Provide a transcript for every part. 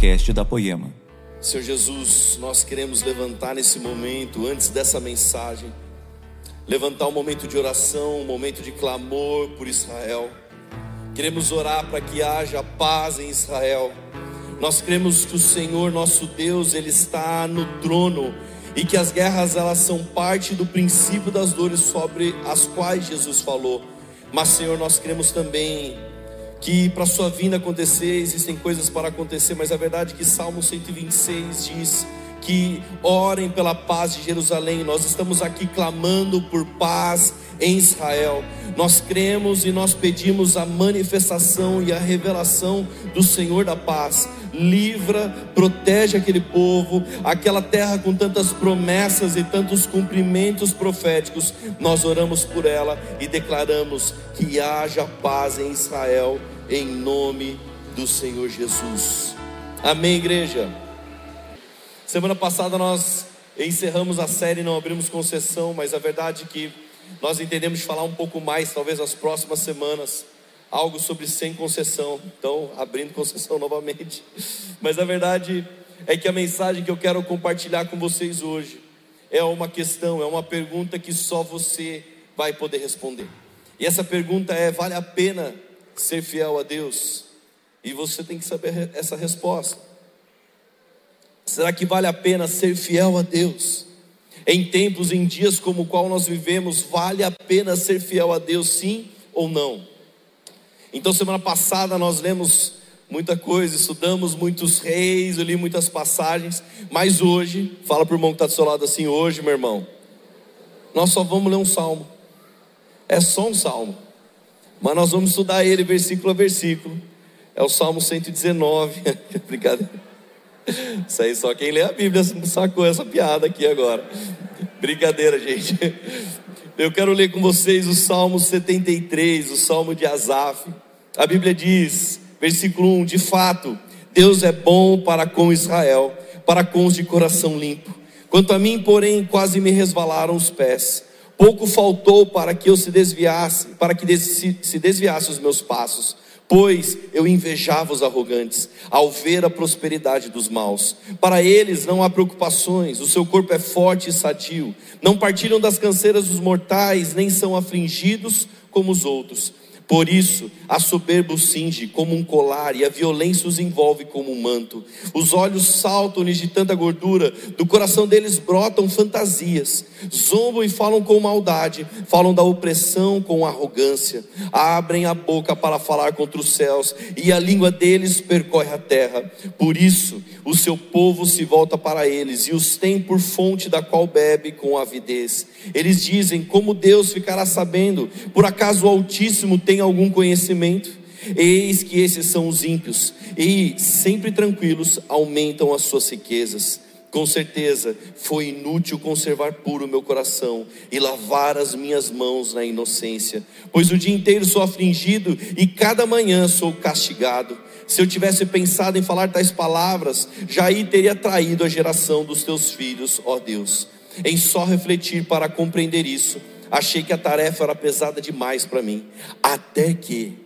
podcast da Poema. Senhor Jesus, nós queremos levantar nesse momento, antes dessa mensagem, levantar um momento de oração, um momento de clamor por Israel. Queremos orar para que haja paz em Israel. Nós cremos que o Senhor, nosso Deus, ele está no trono e que as guerras elas são parte do princípio das dores sobre as quais Jesus falou. Mas Senhor, nós cremos também que para sua vinda acontecer existem coisas para acontecer, mas a verdade é que Salmo 126 diz que orem pela paz de Jerusalém. Nós estamos aqui clamando por paz em Israel. Nós cremos e nós pedimos a manifestação e a revelação do Senhor da paz. Livra, protege aquele povo, aquela terra com tantas promessas e tantos cumprimentos proféticos. Nós oramos por ela e declaramos que haja paz em Israel, em nome do Senhor Jesus. Amém, igreja. Semana passada nós encerramos a série, não abrimos concessão, mas a verdade é que nós entendemos falar um pouco mais, talvez nas próximas semanas, algo sobre sem concessão. Então, abrindo concessão novamente. Mas a verdade é que a mensagem que eu quero compartilhar com vocês hoje é uma questão, é uma pergunta que só você vai poder responder. E essa pergunta é: vale a pena ser fiel a Deus? E você tem que saber essa resposta. Será que vale a pena ser fiel a Deus? Em tempos, em dias como o qual nós vivemos, vale a pena ser fiel a Deus, sim ou não? Então, semana passada nós lemos muita coisa, estudamos muitos reis, eu li muitas passagens, mas hoje, fala para o irmão que está do seu lado assim: hoje, meu irmão, nós só vamos ler um salmo, é só um salmo, mas nós vamos estudar ele versículo a versículo, é o salmo 119, brincadeira. Isso aí só quem lê a Bíblia sacou essa piada aqui agora. Brincadeira, gente. Eu quero ler com vocês o Salmo 73, o Salmo de Asaf. A Bíblia diz, versículo 1: De fato, Deus é bom para com Israel, para com os de coração limpo. Quanto a mim, porém, quase me resvalaram os pés. Pouco faltou para que eu se desviasse, para que se desviasse os meus passos pois eu invejava os arrogantes, ao ver a prosperidade dos maus. Para eles não há preocupações, o seu corpo é forte e sadio, não partilham das canseiras dos mortais, nem são afligidos como os outros. Por isso, a soberba os cinge como um colar e a violência os envolve como um manto. Os olhos saltam-lhes de tanta gordura, do coração deles brotam fantasias. Zombam e falam com maldade, falam da opressão com arrogância. Abrem a boca para falar contra os céus e a língua deles percorre a terra. Por isso, o seu povo se volta para eles e os tem por fonte da qual bebe com avidez. Eles dizem: Como Deus ficará sabendo? Por acaso o Altíssimo tem algum conhecimento? Eis que esses são os ímpios, e sempre tranquilos aumentam as suas riquezas. Com certeza foi inútil conservar puro meu coração e lavar as minhas mãos na inocência, pois o dia inteiro sou afligido e cada manhã sou castigado. Se eu tivesse pensado em falar tais palavras, já aí teria traído a geração dos teus filhos, ó Deus. Em só refletir para compreender isso, achei que a tarefa era pesada demais para mim, até que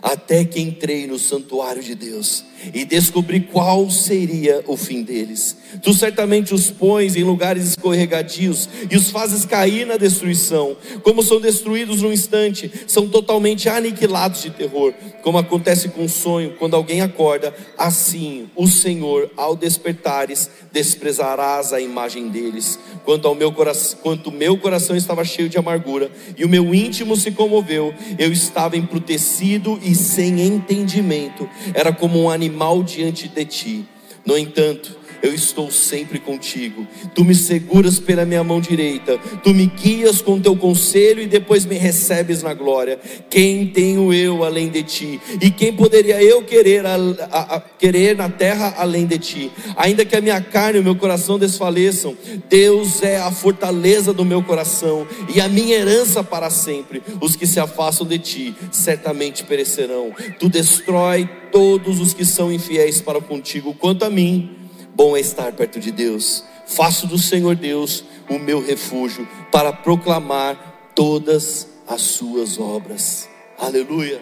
até que entrei no santuário de Deus e descobri qual seria o fim deles. Tu certamente os pões em lugares escorregadios e os fazes cair na destruição. Como são destruídos num instante, são totalmente aniquilados de terror. Como acontece com um sonho, quando alguém acorda, assim o Senhor, ao despertares, desprezarás a imagem deles. Quanto ao meu coração, quanto meu coração estava cheio de amargura e o meu íntimo se comoveu, eu estava embrutecido e sem entendimento. Era como um animal mal diante de ti. No entanto, eu estou sempre contigo. Tu me seguras pela minha mão direita, tu me guias com teu conselho e depois me recebes na glória. Quem tenho eu além de ti? E quem poderia eu querer, a, a, a, querer na terra além de ti? Ainda que a minha carne e o meu coração desfaleçam, Deus é a fortaleza do meu coração e a minha herança para sempre. Os que se afastam de ti certamente perecerão. Tu destrói todos os que são infiéis para contigo. Quanto a mim, Bom é estar perto de Deus. Faço do Senhor Deus o meu refúgio para proclamar todas as suas obras. Aleluia.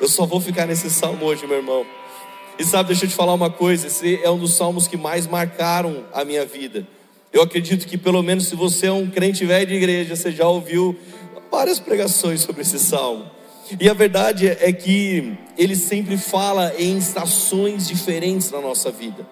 Eu só vou ficar nesse salmo hoje, meu irmão. E sabe, deixa eu te falar uma coisa: esse é um dos salmos que mais marcaram a minha vida. Eu acredito que, pelo menos, se você é um crente velho de igreja, você já ouviu várias pregações sobre esse salmo. E a verdade é que ele sempre fala em estações diferentes na nossa vida.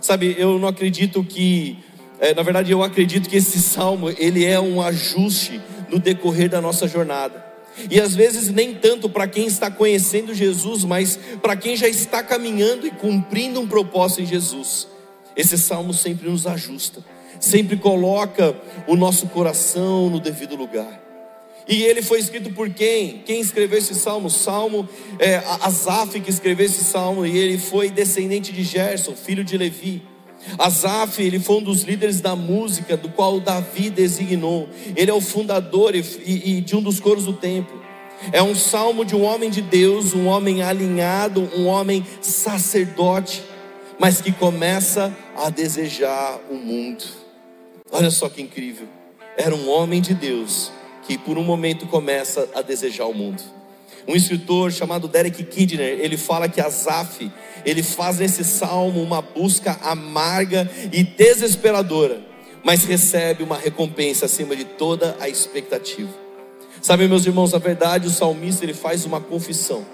Sabe, eu não acredito que, é, na verdade, eu acredito que esse salmo ele é um ajuste no decorrer da nossa jornada. E às vezes nem tanto para quem está conhecendo Jesus, mas para quem já está caminhando e cumprindo um propósito em Jesus. Esse salmo sempre nos ajusta, sempre coloca o nosso coração no devido lugar. E ele foi escrito por quem? Quem escreveu esse salmo? Salmo, é, que escreveu esse salmo, e ele foi descendente de Gerson, filho de Levi. Asaf, ele foi um dos líderes da música, do qual Davi designou. Ele é o fundador e, e, de um dos coros do templo. É um salmo de um homem de Deus, um homem alinhado, um homem sacerdote, mas que começa a desejar o mundo. Olha só que incrível. Era um homem de Deus que por um momento começa a desejar o mundo. Um escritor chamado Derek Kidner, ele fala que Asaf, ele faz nesse salmo uma busca amarga e desesperadora, mas recebe uma recompensa acima de toda a expectativa. Sabe, meus irmãos, a verdade, o salmista ele faz uma confissão.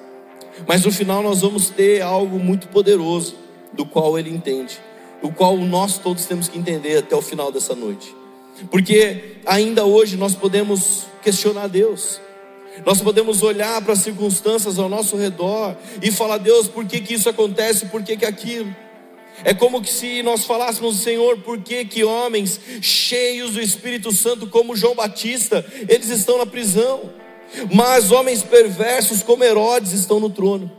Mas no final nós vamos ter algo muito poderoso, do qual ele entende, o qual nós todos temos que entender até o final dessa noite. Porque ainda hoje nós podemos questionar Deus. Nós podemos olhar para as circunstâncias ao nosso redor e falar, Deus, por que, que isso acontece, por que, que aquilo? É como se nós falássemos, Senhor, por que, que homens cheios do Espírito Santo, como João Batista, eles estão na prisão, mas homens perversos como Herodes estão no trono?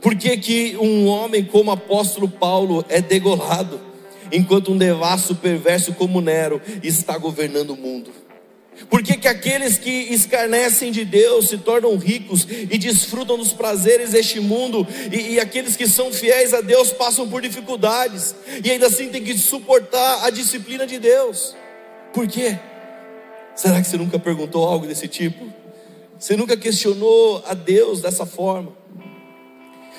Por que, que um homem como apóstolo Paulo é degolado, enquanto um devasso perverso como Nero está governando o mundo? Por que, que aqueles que escarnecem de Deus se tornam ricos e desfrutam dos prazeres deste mundo, e, e, aqueles que são fiéis a Deus passam por dificuldades, e ainda assim tem que suportar a disciplina de Deus? Por quê? Será que você nunca perguntou algo desse tipo? Você nunca questionou a Deus dessa forma?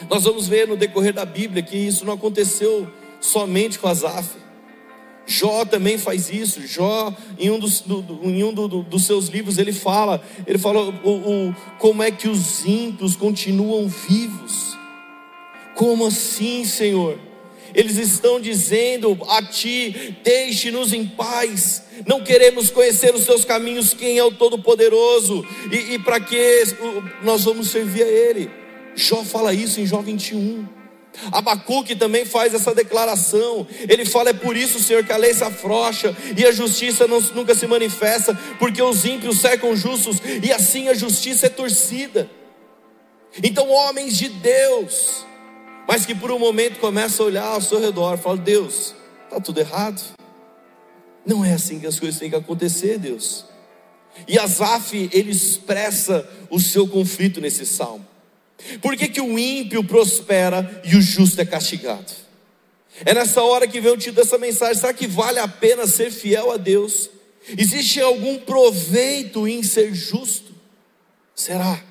Nós vamos ver no decorrer da Bíblia que isso não aconteceu somente com Asaf. Jó também faz isso. Jó, em um dos, do, em um do, do, dos seus livros, ele fala, ele fala o, o, como é que os ímpios continuam vivos. Como assim, Senhor? Eles estão dizendo a ti: deixe-nos em paz. Não queremos conhecer os teus caminhos, quem é o Todo-Poderoso, e, e para que nós vamos servir a Ele. Jó fala isso em Jó 21. Abacuque também faz essa declaração. Ele fala: É por isso, Senhor, que a lei se afrocha e a justiça não, nunca se manifesta, porque os ímpios cercam justos e assim a justiça é torcida. Então, homens de Deus, mas que por um momento começam a olhar ao seu redor, falam: Deus, está tudo errado. Não é assim que as coisas têm que acontecer, Deus. E Asaf, ele expressa o seu conflito nesse salmo. Por que, que o ímpio prospera e o justo é castigado? É nessa hora que vem o título dessa mensagem: será que vale a pena ser fiel a Deus? Existe algum proveito em ser justo? Será?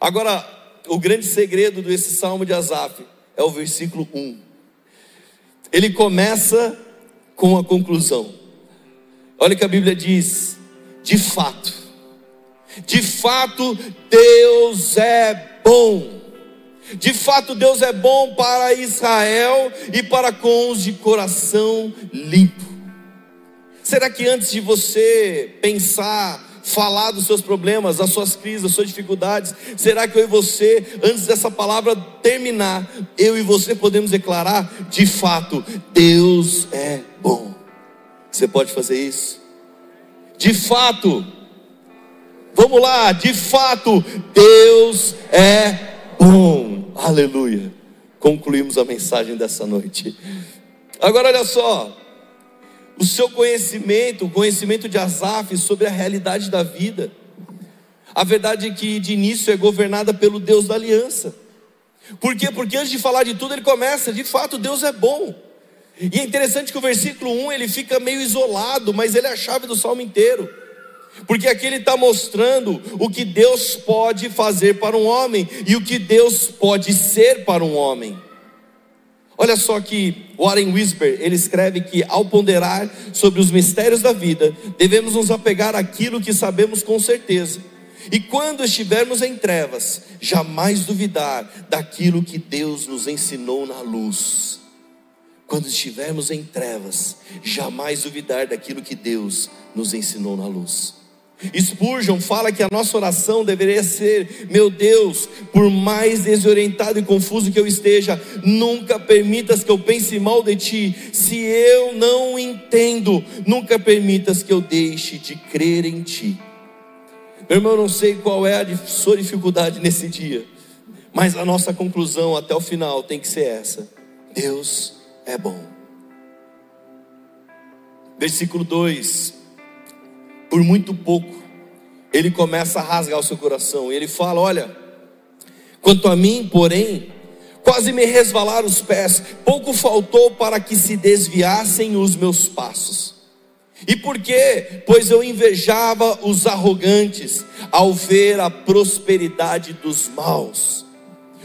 Agora, o grande segredo desse salmo de Asaf é o versículo 1. Ele começa com a conclusão. Olha que a Bíblia diz: de fato, de fato, Deus é bom. De fato, Deus é bom para Israel e para com os de coração limpo. Será que antes de você pensar, falar dos seus problemas, das suas crises, das suas dificuldades, será que eu e você, antes dessa palavra terminar, eu e você podemos declarar: de fato, Deus é bom? Você pode fazer isso? De fato, Vamos lá, de fato, Deus é bom. Aleluia. Concluímos a mensagem dessa noite. Agora olha só. O seu conhecimento, o conhecimento de Asaf sobre a realidade da vida. A verdade é que de início é governada pelo Deus da aliança. Por quê? Porque antes de falar de tudo, ele começa, de fato, Deus é bom. E é interessante que o versículo 1 ele fica meio isolado, mas ele é a chave do salmo inteiro. Porque aqui ele está mostrando o que Deus pode fazer para um homem e o que Deus pode ser para um homem. Olha só que Warren Whisper, ele escreve que ao ponderar sobre os mistérios da vida, devemos nos apegar àquilo que sabemos com certeza. E quando estivermos em trevas, jamais duvidar daquilo que Deus nos ensinou na luz. Quando estivermos em trevas, jamais duvidar daquilo que Deus nos ensinou na luz. Spurgeon fala que a nossa oração deveria ser: Meu Deus, por mais desorientado e confuso que eu esteja, nunca permitas que eu pense mal de ti. Se eu não entendo, nunca permitas que eu deixe de crer em ti. Meu irmão, eu não sei qual é a sua dificuldade nesse dia, mas a nossa conclusão até o final tem que ser essa: Deus é bom. Versículo 2: Por muito pouco, ele começa a rasgar o seu coração, e ele fala: Olha, quanto a mim, porém, quase me resvalaram os pés, pouco faltou para que se desviassem os meus passos. E por quê? Pois eu invejava os arrogantes ao ver a prosperidade dos maus.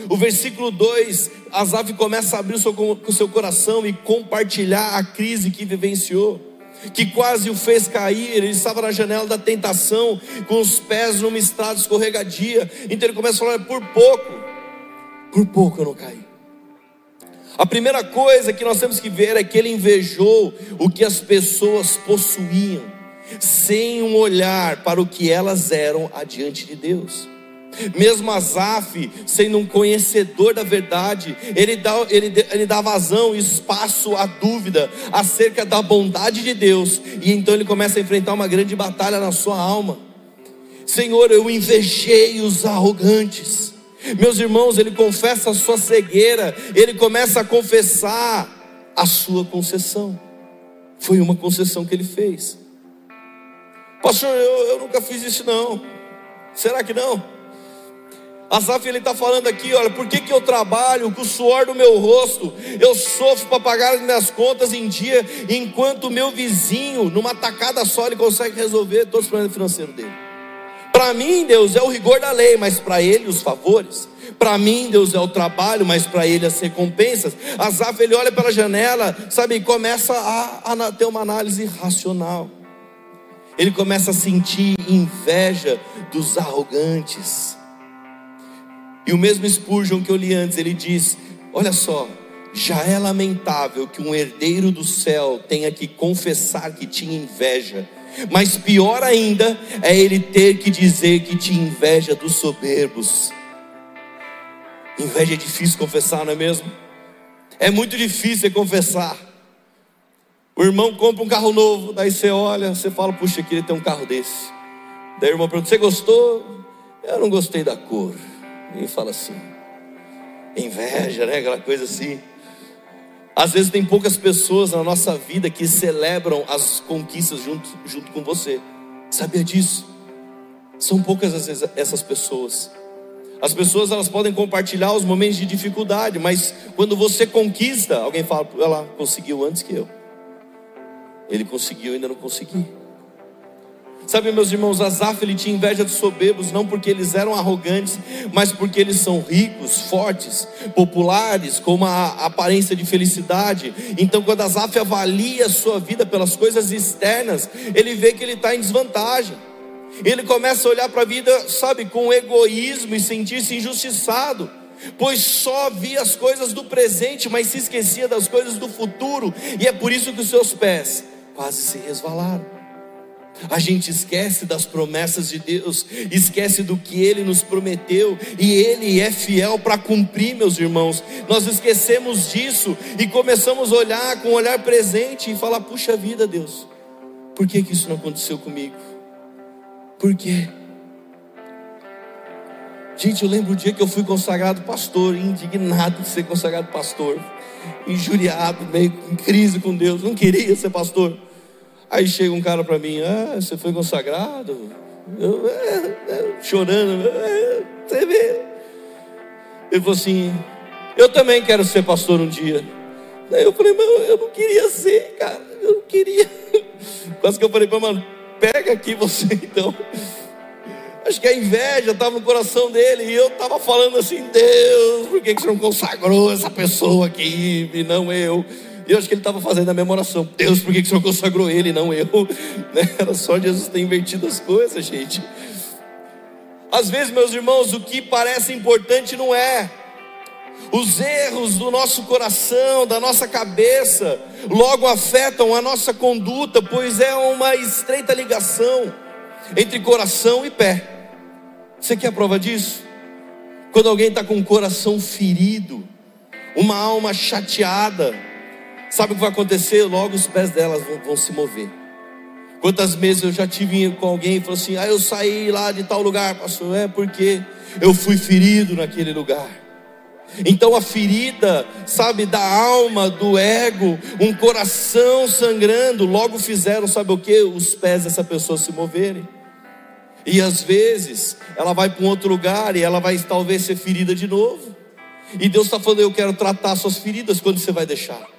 O versículo 2, Asaf começa a abrir o seu, o seu coração e compartilhar a crise que vivenciou, que quase o fez cair. Ele estava na janela da tentação, com os pés numa estrada escorregadia. Então ele começa a falar: por pouco, por pouco eu não caí. A primeira coisa que nós temos que ver é que ele invejou o que as pessoas possuíam, sem um olhar para o que elas eram adiante de Deus. Mesmo Asaf, sendo um conhecedor da verdade, ele dá, ele, ele dá vazão e espaço à dúvida acerca da bondade de Deus, e então ele começa a enfrentar uma grande batalha na sua alma. Senhor, eu invejei os arrogantes. Meus irmãos, ele confessa a sua cegueira, ele começa a confessar a sua concessão. Foi uma concessão que ele fez. Pastor, eu, eu nunca fiz isso não. Será que não? Asaf ele está falando aqui, olha, por que, que eu trabalho com o suor do meu rosto? Eu sofro para pagar as minhas contas em dia, enquanto o meu vizinho, numa tacada só, ele consegue resolver todos os problemas financeiros dele. Para mim, Deus é o rigor da lei, mas para ele os favores. Para mim, Deus é o trabalho, mas para ele as recompensas. Asaf ele olha pela janela, sabe, começa a, a ter uma análise racional. Ele começa a sentir inveja dos arrogantes. E o mesmo Spurgeon que eu li antes, ele diz: Olha só, já é lamentável que um herdeiro do céu tenha que confessar que tinha inveja, mas pior ainda é ele ter que dizer que tinha inveja dos soberbos. Inveja é difícil confessar, não é mesmo? É muito difícil confessar. O irmão compra um carro novo, daí você olha, você fala, puxa, eu queria ter um carro desse. Daí o irmão pergunta, você gostou? Eu não gostei da cor. E fala assim, inveja, né? Aquela coisa assim. Às vezes tem poucas pessoas na nossa vida que celebram as conquistas junto, junto com você. Sabia disso? São poucas vezes essas pessoas. As pessoas elas podem compartilhar os momentos de dificuldade, mas quando você conquista, alguém fala, ela conseguiu antes que eu. Ele conseguiu, eu ainda não consegui. Sabe, meus irmãos, Asaf ele tinha inveja dos soberbos, não porque eles eram arrogantes, mas porque eles são ricos, fortes, populares, com uma aparência de felicidade. Então, quando Asaf avalia a sua vida pelas coisas externas, ele vê que ele está em desvantagem. Ele começa a olhar para a vida, sabe, com egoísmo e sentir-se injustiçado pois só via as coisas do presente, mas se esquecia das coisas do futuro, e é por isso que os seus pés quase se resvalaram. A gente esquece das promessas de Deus, esquece do que Ele nos prometeu, e Ele é fiel para cumprir, meus irmãos. Nós esquecemos disso e começamos a olhar com o um olhar presente e falar: puxa vida, Deus, por que, que isso não aconteceu comigo? Por quê? Gente, eu lembro o dia que eu fui consagrado pastor, indignado de ser consagrado pastor, injuriado, meio em crise com Deus, não queria ser pastor. Aí chega um cara para mim, ah, você foi consagrado? Eu, é, é, chorando, é, você vê. Ele falou assim, eu também quero ser pastor um dia. Daí eu falei, mas eu não queria ser, cara, eu não queria. Quase que eu falei, mano, pega aqui você então. Acho que a inveja estava no coração dele e eu estava falando assim: Deus, por que, que você não consagrou essa pessoa aqui e não eu? E eu acho que ele estava fazendo a memoração: Deus, por que, que o Senhor consagrou ele não eu? Né? Era só Jesus ter invertido as coisas, gente. Às vezes, meus irmãos, o que parece importante não é. Os erros do nosso coração, da nossa cabeça, logo afetam a nossa conduta, pois é uma estreita ligação entre coração e pé. Você quer a prova disso? Quando alguém está com o coração ferido, uma alma chateada, sabe o que vai acontecer? Logo os pés delas vão, vão se mover. Quantas vezes eu já tive com alguém e falou assim: Ah, eu saí lá de tal lugar, pastor, é porque eu fui ferido naquele lugar. Então a ferida, sabe, da alma, do ego, um coração sangrando, logo fizeram, sabe o que? Os pés dessa pessoa se moverem. E às vezes ela vai para um outro lugar e ela vai talvez ser ferida de novo. E Deus está falando: Eu quero tratar suas feridas quando você vai deixar.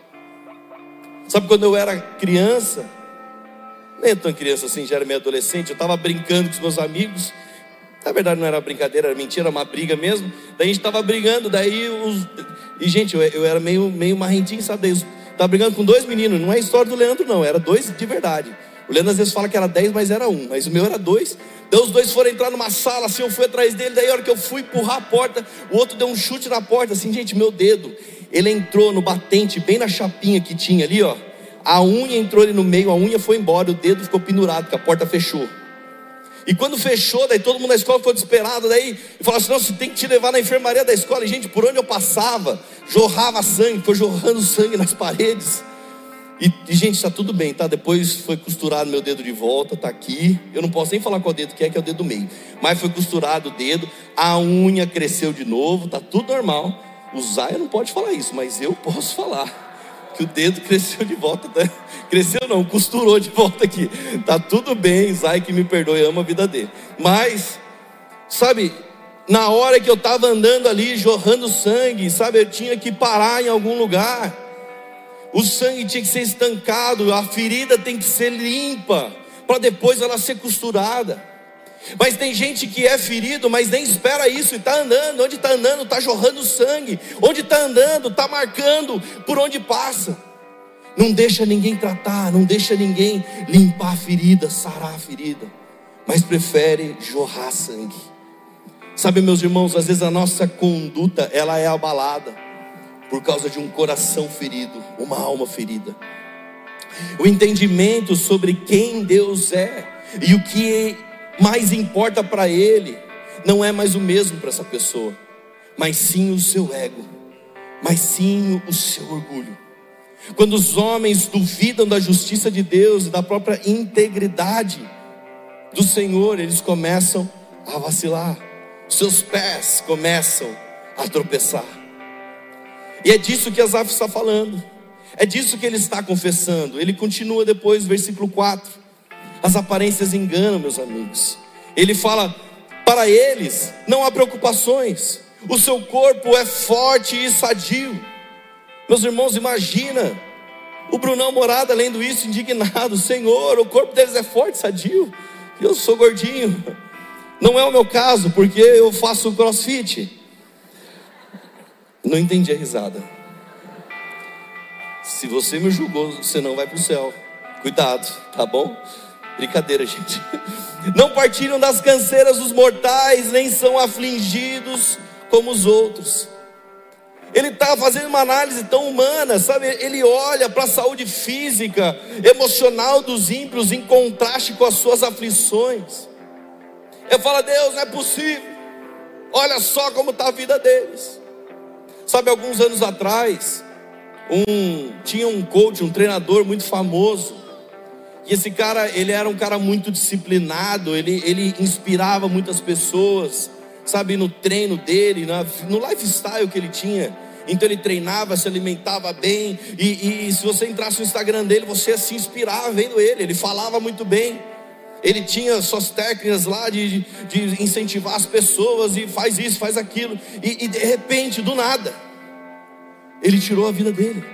Sabe quando eu era criança, nem tão criança assim, já era meio adolescente, eu estava brincando com os meus amigos. Na verdade não era brincadeira, era mentira, era uma briga mesmo. Daí a gente estava brigando, daí os. E gente, eu, eu era meio, meio marrentinho, sabe? Estava brigando com dois meninos, não é história do Leandro, não, era dois de verdade. O Leandro às vezes fala que era dez, mas era um, mas o meu era dois. Daí os dois foram entrar numa sala, assim, eu fui atrás dele, daí a hora que eu fui empurrar a porta, o outro deu um chute na porta, assim, gente, meu dedo. Ele entrou no batente, bem na chapinha que tinha ali, ó. A unha entrou ali no meio, a unha foi embora, o dedo ficou pendurado, porque a porta fechou. E quando fechou, daí todo mundo da escola ficou desesperado, daí falou assim: não, você tem que te levar na enfermaria da escola. E gente, por onde eu passava, jorrava sangue, foi jorrando sangue nas paredes. E, e, gente, está tudo bem, tá? Depois foi costurado meu dedo de volta, tá aqui. Eu não posso nem falar qual dedo que é, que é o dedo do meio. Mas foi costurado o dedo, a unha cresceu de novo, tá tudo normal. O Zaya não pode falar isso, mas eu posso falar. Que o dedo cresceu de volta. Né? Cresceu não, costurou de volta aqui. Tá tudo bem, Zaya que me perdoe, ama a vida dele. Mas, sabe, na hora que eu estava andando ali, jorrando sangue, sabe, eu tinha que parar em algum lugar o sangue tinha que ser estancado, a ferida tem que ser limpa, para depois ela ser costurada. Mas tem gente que é ferido, mas nem espera isso e está andando. Onde está andando, está jorrando sangue. Onde está andando, está marcando por onde passa. Não deixa ninguém tratar, não deixa ninguém limpar a ferida, sarar a ferida, mas prefere jorrar sangue. Sabe, meus irmãos, às vezes a nossa conduta ela é abalada por causa de um coração ferido, uma alma ferida. O entendimento sobre quem Deus é e o que mais importa para Ele não é mais o mesmo para essa pessoa, mas sim o seu ego, mas sim o seu orgulho. Quando os homens duvidam da justiça de Deus e da própria integridade do Senhor, eles começam a vacilar, seus pés começam a tropeçar. E é disso que Asaf está falando. É disso que ele está confessando. Ele continua depois, versículo 4. As aparências enganam, meus amigos. Ele fala: para eles não há preocupações, o seu corpo é forte e sadio. Meus irmãos, imagina o Brunão Morada lendo isso, indignado: Senhor, o corpo deles é forte, sadio, e eu sou gordinho. Não é o meu caso, porque eu faço crossfit. Não entendi a risada. Se você me julgou, você não vai para o céu. Cuidado, tá bom? Brincadeira, gente. Não partilham das canseiras dos mortais, nem são afligidos como os outros. Ele está fazendo uma análise tão humana, sabe? Ele olha para a saúde física, emocional dos ímpios em contraste com as suas aflições. Ele fala: Deus, não é possível. Olha só como está a vida deles. Sabe, alguns anos atrás, um, tinha um coach, um treinador muito famoso. E esse cara, ele era um cara muito disciplinado, ele, ele inspirava muitas pessoas, sabe, no treino dele, na, no lifestyle que ele tinha. Então ele treinava, se alimentava bem, e, e, se você entrasse no Instagram dele, você se inspirava vendo ele, ele falava muito bem ele tinha suas técnicas lá de, de incentivar as pessoas e faz isso, faz aquilo, e, e de repente, do nada, ele tirou a vida dele.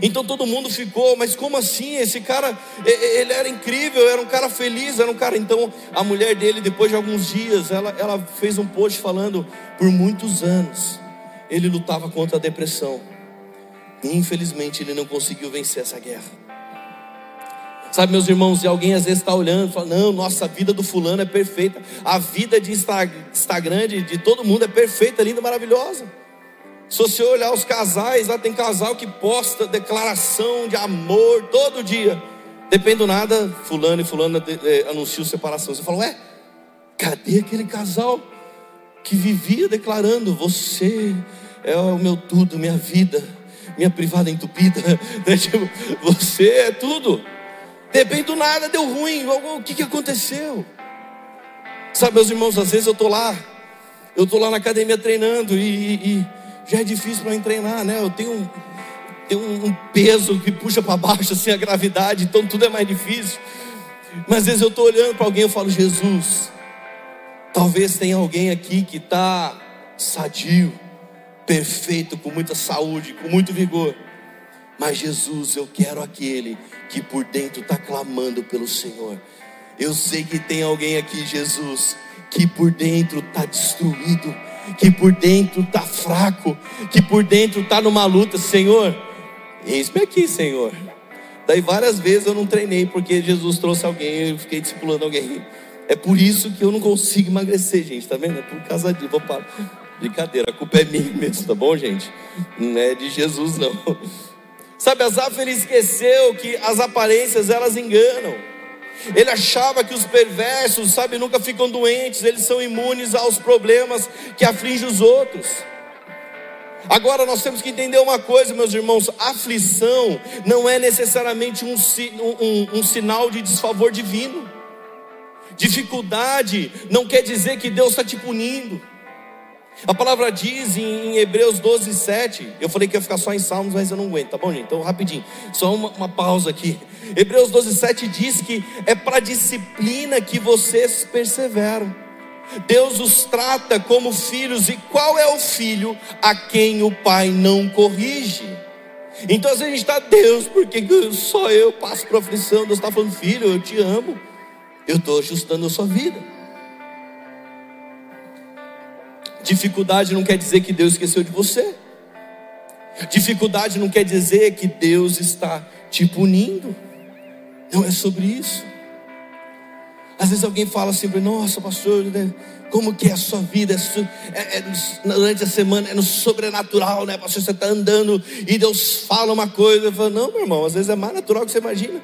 Então todo mundo ficou, mas como assim? Esse cara, ele era incrível, era um cara feliz, era um cara. Então a mulher dele, depois de alguns dias, ela, ela fez um post falando: por muitos anos ele lutava contra a depressão. E infelizmente ele não conseguiu vencer essa guerra. Sabe, meus irmãos, e alguém às vezes está olhando e fala: Não, nossa, a vida do fulano é perfeita. A vida de Instagram de, de todo mundo é perfeita, linda, maravilhosa. Se você olhar os casais, lá tem casal que posta declaração de amor todo dia. Depende do nada, fulano e fulana é, anunciam separação. Você fala, ué, cadê aquele casal que vivia declarando, você é o meu tudo, minha vida, minha privada entupida, né? tipo, você é tudo. Depende do nada, deu ruim, o que, que aconteceu? Sabe, meus irmãos, às vezes eu estou lá, eu estou lá na academia treinando e, e já é difícil para mim treinar, né? Eu tenho um, tenho um peso que puxa para baixo assim a gravidade, então tudo é mais difícil. Mas às vezes eu estou olhando para alguém e falo, Jesus, talvez tenha alguém aqui que está sadio, perfeito, com muita saúde, com muito vigor. Mas Jesus, eu quero aquele que por dentro está clamando pelo Senhor. Eu sei que tem alguém aqui, Jesus, que por dentro está destruído que por dentro está fraco, que por dentro está numa luta, Senhor, eis-me aqui, Senhor. Daí várias vezes eu não treinei porque Jesus trouxe alguém, eu fiquei discipulando alguém. É por isso que eu não consigo emagrecer, gente, tá vendo? É por causa disso. Vou para... Brincadeira, a culpa é minha mesmo, tá bom, gente? Não é de Jesus, não. Sabe, Asaf ele esqueceu que as aparências elas enganam. Ele achava que os perversos, sabe, nunca ficam doentes, eles são imunes aos problemas que afligem os outros. Agora nós temos que entender uma coisa, meus irmãos: aflição não é necessariamente um, um, um sinal de desfavor divino. Dificuldade não quer dizer que Deus está te punindo. A palavra diz em Hebreus 12, 7. Eu falei que ia ficar só em Salmos, mas eu não aguento, tá bom, gente? Então, rapidinho, só uma, uma pausa aqui. Hebreus 12, 7 diz que é para disciplina que vocês perseveram. Deus os trata como filhos, e qual é o filho a quem o pai não corrige? Então, às vezes a gente está, Deus, porque só eu passo por aflição. Deus está falando, filho, eu te amo, eu estou ajustando a sua vida. Dificuldade não quer dizer que Deus esqueceu de você. Dificuldade não quer dizer que Deus está te punindo. Não é sobre isso. Às vezes alguém fala assim, nossa pastor, né, como que é a sua vida? É, é, é, durante a semana é no sobrenatural, né? Pastor, você está andando e Deus fala uma coisa. Eu falo, não, meu irmão, às vezes é mais natural do que você imagina.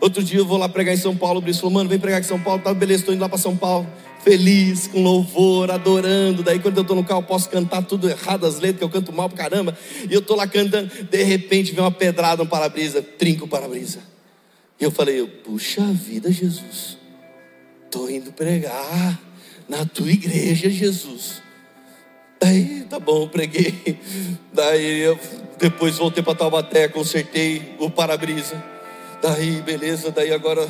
Outro dia eu vou lá pregar em São Paulo, o Brice falou, mano, vem pregar em São Paulo, tá, beleza, estou indo lá para São Paulo feliz, com louvor, adorando. Daí quando eu estou no carro, eu posso cantar tudo errado, as letras, que eu canto mal pra caramba. E eu estou lá cantando, de repente vem uma pedrada, um para-brisa, trinca o para-brisa. E eu falei, puxa vida, Jesus, estou indo pregar na tua igreja, Jesus. Daí, tá bom, preguei. Daí eu depois voltei para Taubaté, consertei o para-brisa. Daí, beleza, daí agora.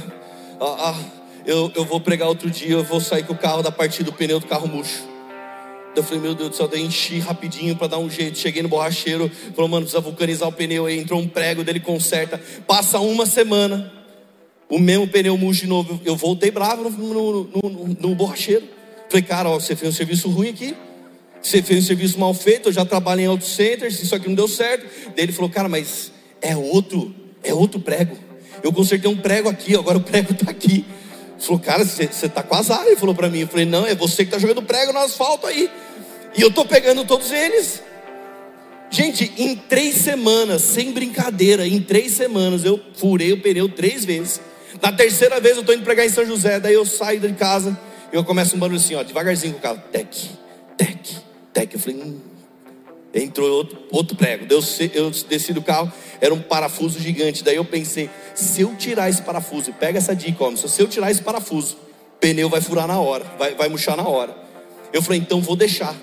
Ah, ah, eu, eu vou pregar outro dia, eu vou sair com o carro da partida do pneu do carro murcho. Eu falei, meu Deus do céu, daí enchi rapidinho para dar um jeito. Cheguei no borracheiro, falou, mano, precisa vulcanizar o pneu aí. Entrou um prego dele, conserta. Passa uma semana, o mesmo pneu murcho de novo. Eu voltei bravo no, no, no, no borracheiro. Falei, cara, ó, você fez um serviço ruim aqui. Você fez um serviço mal feito. Eu já trabalho em auto centers, isso aqui não deu certo. Daí ele falou, cara, mas é outro, é outro prego. Eu consertei um prego aqui, agora o prego está aqui. Falou, cara, você está com azar. Ele falou para mim. Eu falei, não, é você que está jogando prego no asfalto aí. E eu estou pegando todos eles. Gente, em três semanas, sem brincadeira, em três semanas eu furei o pneu três vezes. Na terceira vez eu estou indo pregar em São José, daí eu saio de casa e eu começo um barulho assim, ó, devagarzinho com o carro, tec, tec, tec. Eu falei, hum. Entrou outro, outro prego. Eu, desci do carro, era um parafuso gigante. Daí eu pensei, se eu tirar esse parafuso, pega essa dica, homem, se eu tirar esse parafuso, pneu vai furar na hora, vai, vai murchar na hora. Eu falei, então vou deixar.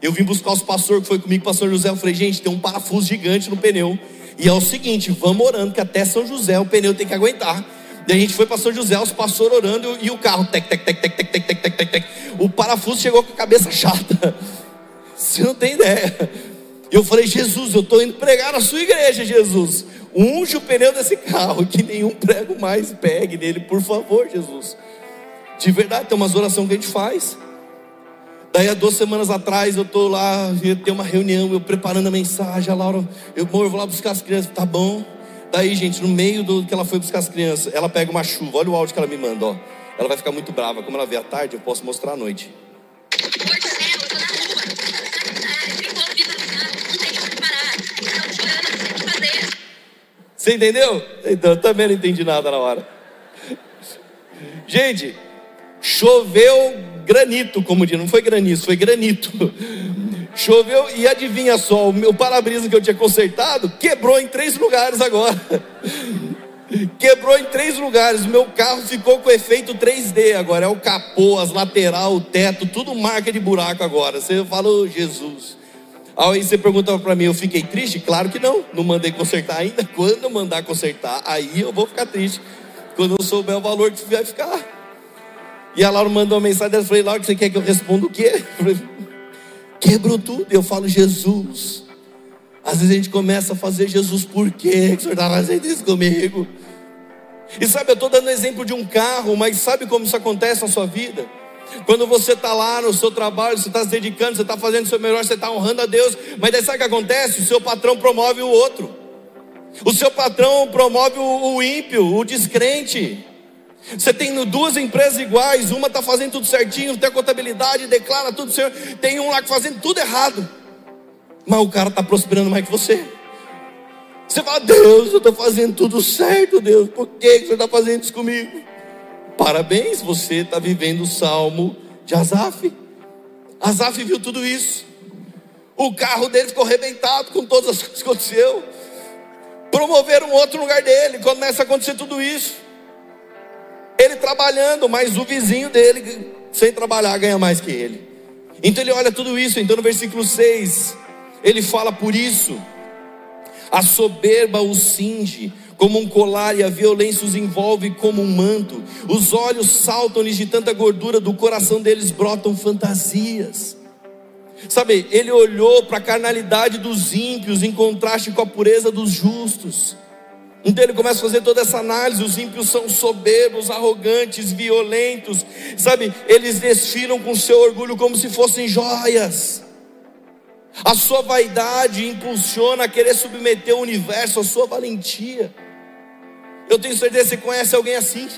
Eu vim buscar os pastores que foi comigo, pastor José. Eu falei, gente, tem um parafuso gigante no pneu. E é o seguinte, vamos orando, que até São José o pneu tem que aguentar. Daí a gente foi para São José, os pastores orando e o carro, tec, tec, tec, tec, tec, tec, tec, tec, tec. O parafuso chegou com a cabeça chata. Você não tem ideia. Eu falei, Jesus, eu estou indo pregar na sua igreja, Jesus. Unge o pneu desse carro, que nenhum prego mais pegue nele, por favor, Jesus. De verdade, tem umas orações que a gente faz. Daí há duas semanas atrás eu estou lá, tem uma reunião, eu preparando a mensagem, a Laura, eu, amor, eu vou lá buscar as crianças, tá bom. Daí, gente, no meio do que ela foi buscar as crianças, ela pega uma chuva, olha o áudio que ela me manda, ó. Ela vai ficar muito brava, como ela vê à tarde, eu posso mostrar à noite. Você entendeu? Então, eu também não entendi nada na hora. Gente, choveu granito, como diz, não foi granizo, foi granito. Choveu e adivinha só, o meu para-brisa que eu tinha consertado quebrou em três lugares agora. Quebrou em três lugares. O meu carro ficou com efeito 3D agora. É o capô, as lateral, o teto, tudo marca de buraco agora. Você falou, oh, Jesus. Aí você pergunta para mim, eu fiquei triste? Claro que não, não mandei consertar ainda. Quando mandar consertar, aí eu vou ficar triste. Quando eu souber o valor que vai ficar. E a Laura mandou uma mensagem eu falei, Laura, você quer que eu responda o quê? Falei, Quebrou tudo. Eu falo, Jesus. Às vezes a gente começa a fazer, Jesus, por quê que o Senhor está fazendo isso comigo? E sabe, eu estou dando exemplo de um carro, mas sabe como isso acontece na sua vida? Quando você está lá no seu trabalho, você está se dedicando, você está fazendo o seu melhor, você está honrando a Deus, mas daí sabe o que acontece? O seu patrão promove o outro, o seu patrão promove o, ímpio, o descrente. Você tem duas empresas iguais, uma está fazendo tudo certinho, tem a contabilidade, declara tudo certo, tem um lá fazendo tudo errado, mas o cara está prosperando mais que você. Você fala, Deus, eu estou fazendo tudo certo, Deus, por que você está fazendo isso comigo? Parabéns, você está vivendo o salmo de Asaf. Asaf viu tudo isso. O carro dele ficou arrebentado com todas as coisas que aconteceu. Promoveram outro lugar dele. Começa a acontecer tudo isso. Ele trabalhando, mas o vizinho dele, sem trabalhar, ganha mais que ele. Então ele olha tudo isso. Então no versículo 6, ele fala por isso. A soberba o cinge, como um colar e a violência os envolve como um manto. Os olhos saltam-lhes de tanta gordura, do coração deles brotam fantasias. Sabe, ele olhou para a carnalidade dos ímpios em contraste com a pureza dos justos. Então ele começa a fazer toda essa análise. Os ímpios são soberbos, arrogantes, violentos. Sabe, eles desfilam com seu orgulho como se fossem joias. A sua vaidade impulsiona a querer submeter o universo à sua valentia. Eu tenho certeza que você conhece alguém assim.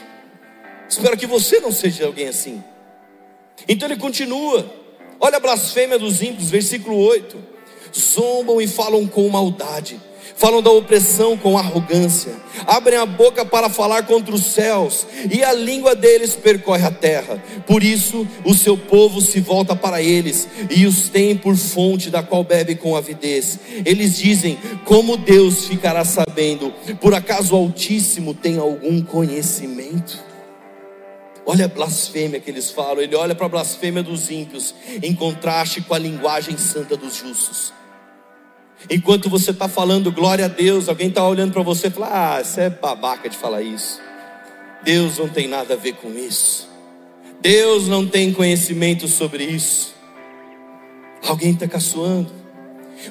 Espero que você não seja alguém assim. Então ele continua. Olha a blasfêmia dos ímpios, versículo 8. Zombam e falam com maldade falam da opressão com arrogância, abrem a boca para falar contra os céus, e a língua deles percorre a terra. Por isso, o seu povo se volta para eles e os tem por fonte da qual bebe com avidez. Eles dizem: Como Deus ficará sabendo? Por acaso o Altíssimo tem algum conhecimento? Olha a blasfêmia que eles falam, ele olha para a blasfêmia dos ímpios, em contraste com a linguagem santa dos justos. Enquanto você está falando glória a Deus, alguém está olhando para você e fala: Ah, você é babaca de falar isso. Deus não tem nada a ver com isso. Deus não tem conhecimento sobre isso. Alguém está caçoando.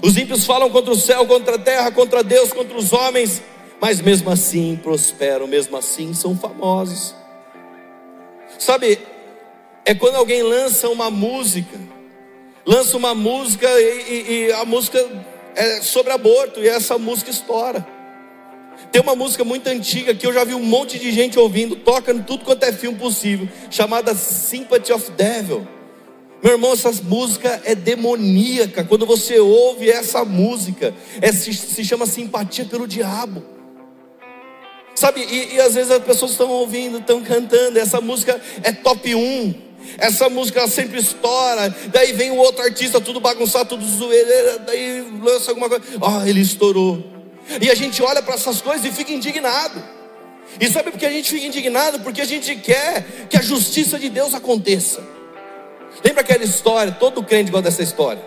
Os ímpios falam contra o céu, contra a terra, contra Deus, contra os homens, mas mesmo assim prosperam, mesmo assim são famosos. Sabe, é quando alguém lança uma música, lança uma música e, e, e a música é sobre aborto e essa música estoura. Tem uma música muito antiga que eu já vi um monte de gente ouvindo, toca em tudo quanto é filme possível, chamada Sympathy of Devil. Meu irmão, essa música é demoníaca. Quando você ouve essa música, é, se, se chama simpatia pelo diabo. Sabe, e, e às vezes as pessoas estão ouvindo, estão cantando, essa música é top 1. Essa música sempre estoura, daí vem o outro artista tudo bagunçado, tudo zoeira, daí lança alguma coisa. Ah, ele estourou. E a gente olha para essas coisas e fica indignado. E sabe por que a gente fica indignado? Porque a gente quer que a justiça de Deus aconteça. Lembra aquela história? Todo crente gosta dessa história.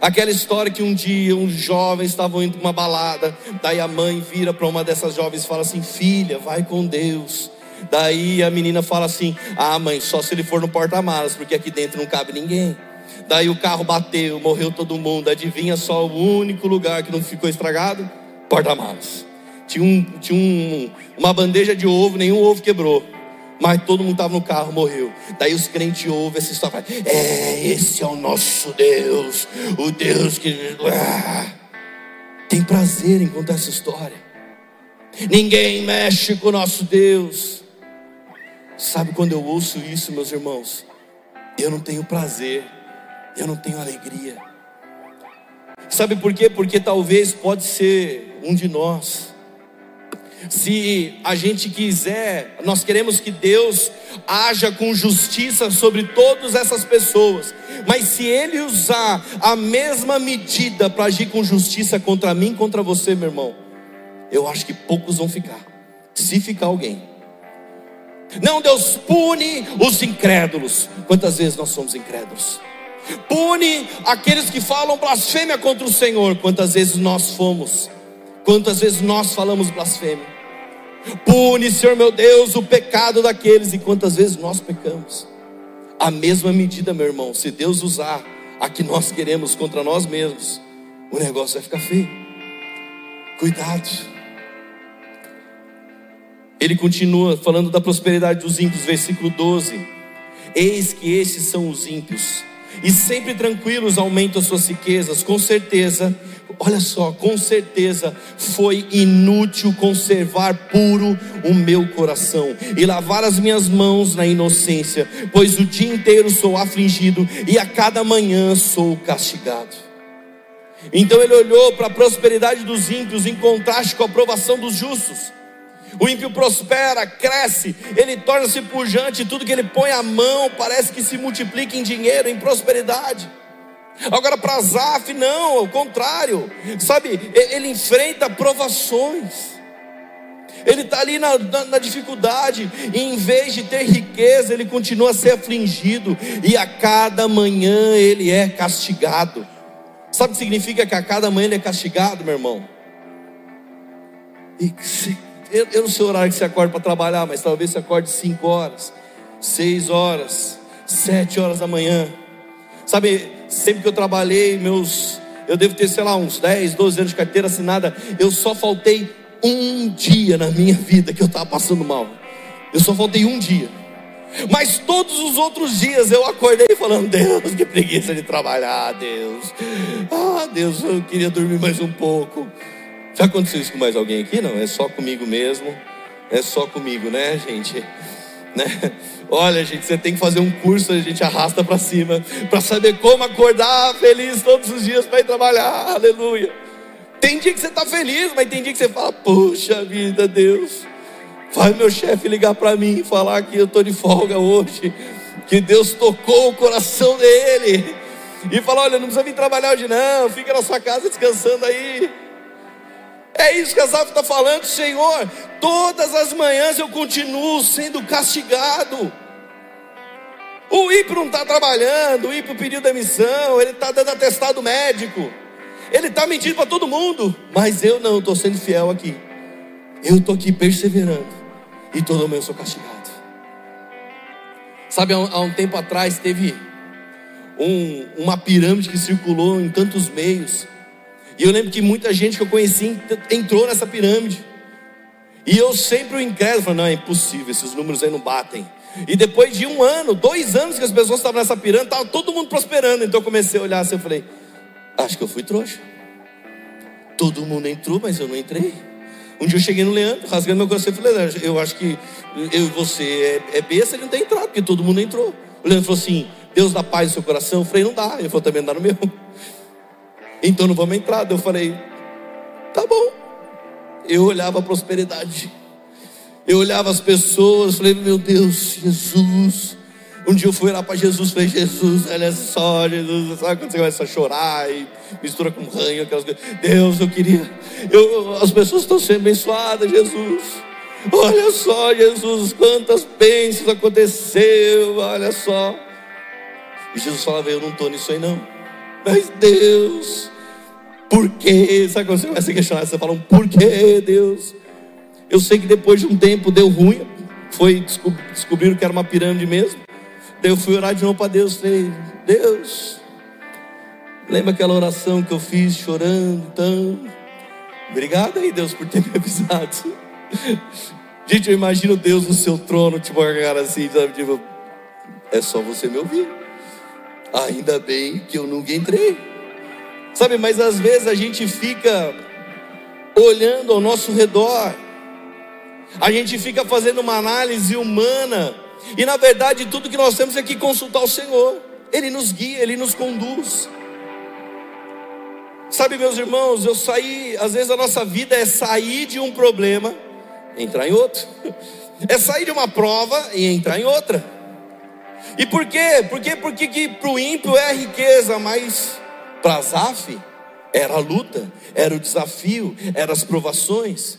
Aquela história que um dia uns jovens estavam indo para uma balada, daí a mãe vira para uma dessas jovens e fala assim: Filha, vai com Deus. Daí a menina fala assim: Ah, mãe, só se ele for no porta-malas, porque aqui dentro não cabe ninguém. Daí o carro bateu, morreu todo mundo. Adivinha só o único lugar que não ficou estragado? Porta-malas. Tinha, um, tinha um, uma bandeja de ovo, nenhum ovo quebrou. Mas todo mundo estava no carro, morreu. Daí os crentes ouvem essa história. É, esse é o nosso Deus. O Deus que. Ah, tem prazer em contar essa história. Ninguém mexe com o nosso Deus. Sabe quando eu ouço isso, meus irmãos? Eu não tenho prazer eu não tenho alegria. Sabe por quê? Porque talvez pode ser um de nós. Se a gente quiser, nós queremos que Deus haja com justiça sobre todas essas pessoas, mas se Ele usar a mesma medida para agir com justiça contra mim, contra você, meu irmão, eu acho que poucos vão ficar, se ficar alguém. Não, Deus pune os incrédulos. Quantas vezes nós somos incrédulos? Pune aqueles que falam blasfêmia contra o Senhor. Quantas vezes nós fomos? Quantas vezes nós falamos blasfêmia? Pune, Senhor meu Deus, o pecado daqueles e quantas vezes nós pecamos. A mesma medida, meu irmão, se Deus usar a que nós queremos contra nós mesmos, o negócio vai ficar feio. Cuidado. Ele continua falando da prosperidade dos ímpios, versículo 12. Eis que estes são os ímpios e sempre tranquilos aumentam suas riquezas, com certeza, olha só, com certeza foi inútil conservar puro o meu coração e lavar as minhas mãos na inocência, pois o dia inteiro sou afligido e a cada manhã sou castigado. Então ele olhou para a prosperidade dos ímpios em contraste com a aprovação dos justos. O ímpio prospera, cresce, ele torna-se pujante, tudo que ele põe a mão parece que se multiplica em dinheiro, em prosperidade. Agora, para Zaf, não, ao contrário, sabe, ele enfrenta provações. Ele está ali na, na, na, dificuldade, e em vez de ter riqueza, ele continua a ser afligido, e a cada manhã ele é castigado. Sabe o que significa que a cada manhã ele é castigado, meu irmão? E eu, eu não sei o horário que você acorda para trabalhar, mas talvez você acorde 5 horas, 6 horas, 7 horas da manhã. Sabe, sempre que eu trabalhei, meus. Eu devo ter, sei lá, uns 10, 12 anos de carteira assinada. Eu só faltei um dia na minha vida que eu estava passando mal. Eu só faltei um dia. Mas todos os outros dias eu acordei falando: Deus, que preguiça de trabalhar, Deus. Ah, Deus, eu queria dormir mais um pouco. Já aconteceu isso com mais alguém aqui? Não, é só comigo mesmo. É só comigo, né, gente? Né? Olha, gente, você tem que fazer um curso, a gente arrasta para cima, para saber como acordar feliz todos os dias para ir trabalhar. Aleluia. Tem dia que você está feliz, mas tem dia que você fala: Poxa vida, Deus, faz meu chefe ligar para mim e falar que eu estou de folga hoje, que Deus tocou o coração dele e falar: Olha, não precisa vir trabalhar hoje, não, fica na sua casa descansando aí. É isso que Asaf está falando, Senhor. Todas as manhãs eu continuo sendo castigado. O ímpio não está trabalhando, o ímpio pediu demissão, ele está dando atestado médico, ele está mentindo para todo mundo, mas eu não, estou sendo fiel aqui. Eu estou aqui perseverando, e todo mundo sou castigado. Sabe, há um, há um tempo atrás teve um, uma pirâmide que circulou em tantos meios, e eu lembro que muita gente que eu conheci entrou nessa pirâmide. E eu sempre o incrédulo, falei, não, é impossível, esses números aí não batem. E depois de um ano, dois anos que as pessoas estavam nessa pirâmide, estava todo mundo prosperando. Então eu comecei a olhar assim, eu falei, acho que eu fui trouxa. Todo mundo entrou, mas eu não entrei. Um dia eu cheguei no Leandro, rasgando meu coração, e falei, eu acho que eu e você é, é besta, ele não tem entrado, porque todo mundo entrou. O Leandro falou assim, Deus dá paz no seu coração. Eu falei, não dá. Ele falou, também não dá no meu então não vamos entrar. Eu falei, tá bom. Eu olhava a prosperidade, eu olhava as pessoas, falei, meu Deus, Jesus. Um dia eu fui lá para Jesus, falei, Jesus, olha só, Jesus, sabe quando você começa a chorar e mistura com ranho, aquelas coisas. Deus, eu queria, eu, as pessoas estão sendo abençoadas, Jesus. Olha só, Jesus, quantas bênçãos aconteceu, olha só. E Jesus falava, eu não estou nisso aí não. Mas Deus, por quê? Sabe quando você começa a questionar? Você fala, por que Deus? Eu sei que depois de um tempo deu ruim, foi descobriram que era uma pirâmide mesmo. Daí eu fui orar de novo para Deus, falei, Deus, Lembra aquela oração que eu fiz chorando? Então, obrigado aí, Deus, por ter me avisado. Gente, eu imagino Deus no seu trono, tipo, cara assim, sabe? Tipo, é só você me ouvir. Ainda bem que eu nunca entrei. Sabe, mas às vezes a gente fica olhando ao nosso redor, a gente fica fazendo uma análise humana, e na verdade tudo que nós temos é que consultar o Senhor, Ele nos guia, Ele nos conduz. Sabe, meus irmãos, eu saí, às vezes a nossa vida é sair de um problema, entrar em outro, é sair de uma prova e entrar em outra. E por quê? Porque, porque que para o ímpio é riqueza, mas para Zaf era a luta, era o desafio, eram as provações.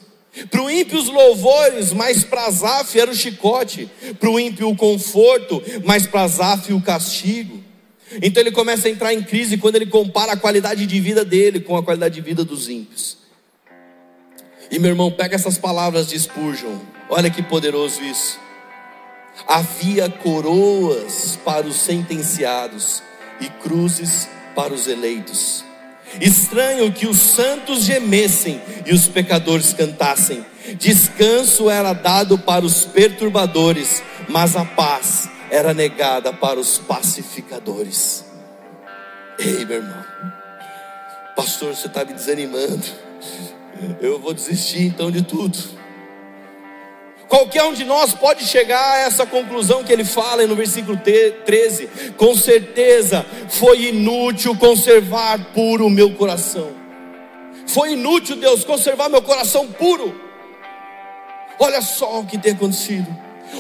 Para o ímpio os louvores, mas para Zaf era o chicote. Para o ímpio o conforto, mas para Zaf o castigo. Então ele começa a entrar em crise quando ele compara a qualidade de vida dele com a qualidade de vida dos ímpios. E meu irmão, pega essas palavras de Spurgeon. Olha que poderoso isso. Havia coroas para os sentenciados e cruzes para os eleitos. Estranho que os santos gemessem e os pecadores cantassem. Descanso era dado para os perturbadores, mas a paz era negada para os pacificadores. Ei, meu irmão, pastor, você está me desanimando. Eu vou desistir então de tudo. Qualquer um de nós pode chegar a essa conclusão que ele fala no versículo 13: com certeza foi inútil conservar puro o meu coração. Foi inútil, Deus, conservar meu coração puro. Olha só o que tem acontecido.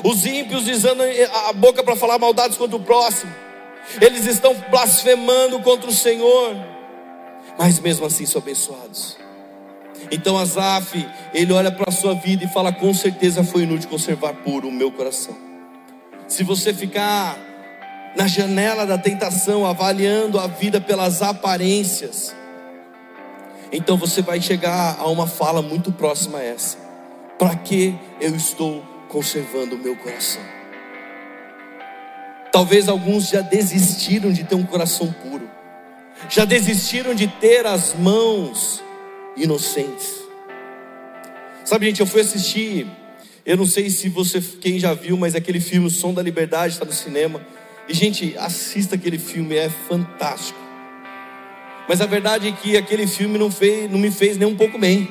Os ímpios usando a boca para falar maldades contra o próximo. Eles estão blasfemando contra o Senhor. Mas mesmo assim são abençoados. Então Asaf, ele olha para a sua vida e fala: com certeza foi inútil conservar puro o meu coração. Se você ficar na janela da tentação, avaliando a vida pelas aparências, então você vai chegar a uma fala muito próxima a essa: para que eu estou conservando o meu coração. Talvez alguns já desistiram de ter um coração puro, já desistiram de ter as mãos inocentes. Sabe, gente, eu fui assistir, eu não sei se você, quem já viu, mas aquele filme O Som da Liberdade está no cinema. E, gente, assista aquele filme, é fantástico. Mas a verdade é que aquele filme não, fez, não me fez nem um pouco bem.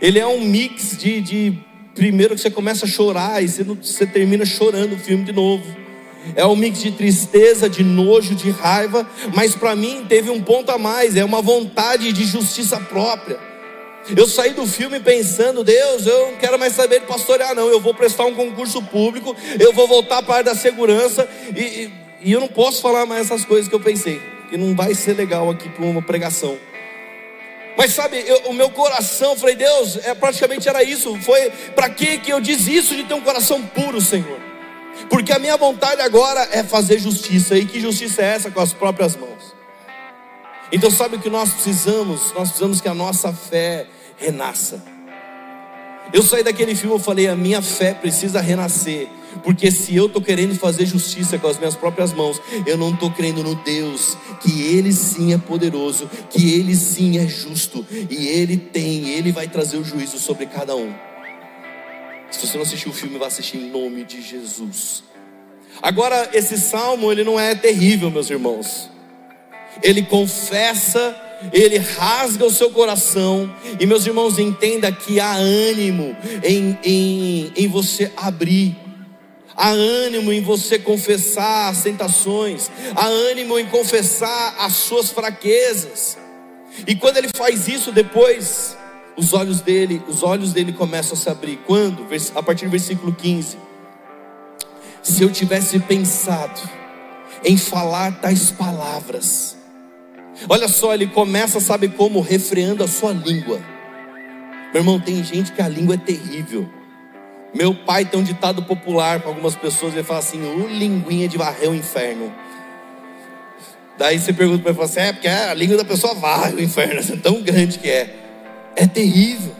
Ele é um mix de, de primeiro que você começa a chorar e você, você termina chorando o filme de novo. É um mix de tristeza, de nojo, de raiva, mas para mim teve um ponto a mais, é uma vontade de justiça própria. Eu saí do filme pensando, Deus, eu não quero mais saber de pastorear, não. Eu vou prestar um concurso público, eu vou voltar para a área da segurança, e, e, e eu não posso falar mais essas coisas que eu pensei, que não vai ser legal aqui para uma pregação. Mas sabe, eu, o meu coração, falei, Deus, é, praticamente era isso. Foi para que eu desisto de ter um coração puro, Senhor? Porque a minha vontade agora é fazer justiça. E que justiça é essa com as próprias mãos? Então, sabe o que nós precisamos? Nós precisamos que a nossa fé renasça. Eu saí daquele filme, eu falei, a minha fé precisa renascer. Porque se eu estou querendo fazer justiça com as minhas próprias mãos, eu não estou crendo no Deus, que Ele sim é poderoso, que Ele sim é justo, e Ele tem, Ele vai trazer o juízo sobre cada um. Se você não assistiu o filme, vá assistir em nome de Jesus. Agora, esse salmo, ele não é terrível, meus irmãos. Ele confessa, ele rasga o seu coração. E meus irmãos, entenda que há ânimo em, em, em você abrir Há ânimo em você confessar as tentações, há ânimo em confessar as suas fraquezas. E quando ele faz isso, depois os olhos dele, os olhos dele começam a se abrir. Quando? A partir do versículo 15. Se eu tivesse pensado em falar tais palavras, olha só, ele começa, sabe como? Refreando a sua língua. Meu irmão, tem gente que a língua é terrível. Meu pai tem um ditado popular com algumas pessoas, ele fala assim: o linguinha de varrer o inferno. Daí você pergunta para ele, assim, é porque a língua da pessoa varre o inferno, é tão grande que é. É terrível.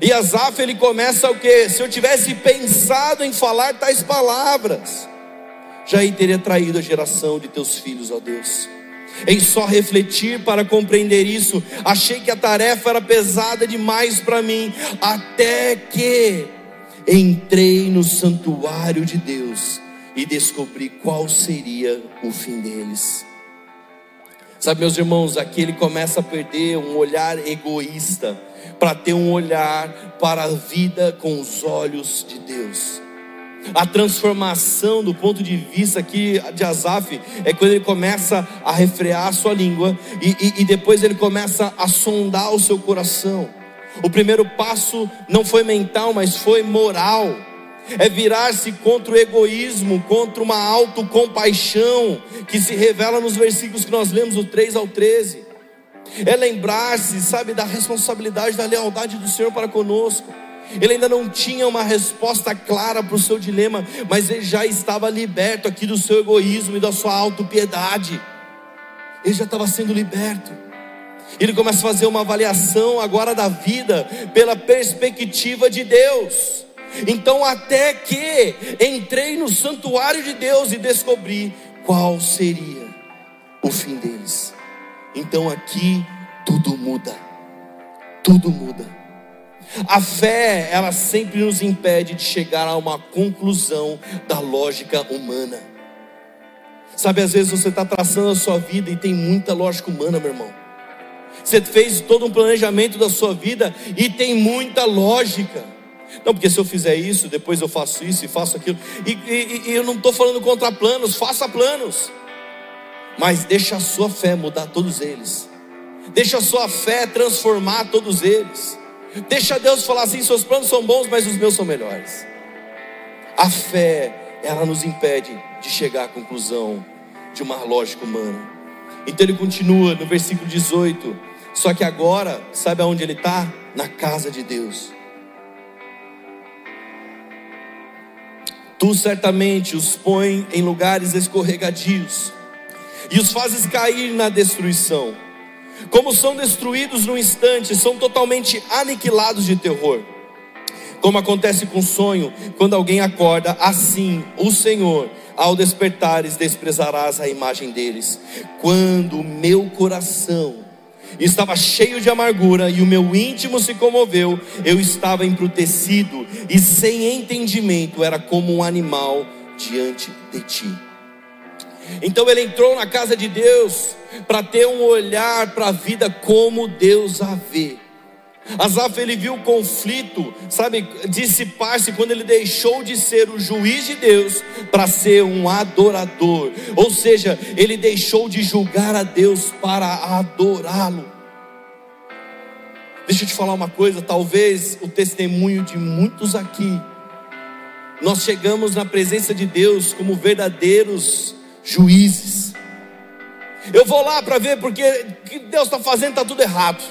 E Asaf ele começa o que? Se eu tivesse pensado em falar tais palavras, já teria traído a geração de teus filhos, ó Deus. em só refletir para compreender isso. Achei que a tarefa era pesada demais para mim, até que entrei no santuário de Deus e descobri qual seria o fim deles. Sabe, meus irmãos, aqui ele começa a perder um olhar egoísta para ter um olhar para a vida com os olhos de Deus. A transformação do ponto de vista aqui de Asaf é quando ele começa a refrear a sua língua e, e, e depois ele começa a sondar o seu coração. O primeiro passo não foi mental, mas foi moral. É virar-se contra o egoísmo, contra uma autocompaixão que se revela nos versículos que nós lemos, do 3 ao 13. É lembrar-se, sabe, da responsabilidade, da lealdade do Senhor para conosco. Ele ainda não tinha uma resposta clara para o seu dilema, mas ele já estava liberto aqui do seu egoísmo e da sua autopiedade. Ele já estava sendo liberto. Ele começa a fazer uma avaliação agora da vida pela perspectiva de Deus. Então, até que entrei no santuário de Deus e descobri qual seria o fim deles. Então, aqui tudo muda. Tudo muda. A fé, ela sempre nos impede de chegar a uma conclusão da lógica humana. Sabe, às vezes você está traçando a sua vida e tem muita lógica humana, meu irmão. Você fez todo um planejamento da sua vida e tem muita lógica. Não, porque se eu fizer isso, depois eu faço isso e faço aquilo. E, e, e eu não estou falando contra planos, faça planos. Mas deixa a sua fé mudar todos eles. Deixa a sua fé transformar todos eles. Deixa Deus falar assim: seus planos são bons, mas os meus são melhores. A fé, ela nos impede de chegar à conclusão de uma lógica humana. Então ele continua no versículo 18. Só que agora, sabe aonde ele está? Na casa de Deus. Tu certamente os põe em lugares escorregadios e os fazes cair na destruição como são destruídos no instante, são totalmente aniquilados de terror. Como acontece com o sonho, quando alguém acorda, assim o Senhor, ao despertares, desprezarás a imagem deles. Quando o meu coração estava cheio de amargura e o meu íntimo se comoveu, eu estava embrutecido e sem entendimento, era como um animal diante de ti. Então ele entrou na casa de Deus para ter um olhar para a vida como Deus a vê. Asaf ele viu o conflito, sabe, dissipar-se quando ele deixou de ser o juiz de Deus para ser um adorador. Ou seja, ele deixou de julgar a Deus para adorá-lo. Deixa eu te falar uma coisa, talvez o testemunho de muitos aqui nós chegamos na presença de Deus como verdadeiros juízes. Eu vou lá para ver porque o que Deus está fazendo está tudo errado.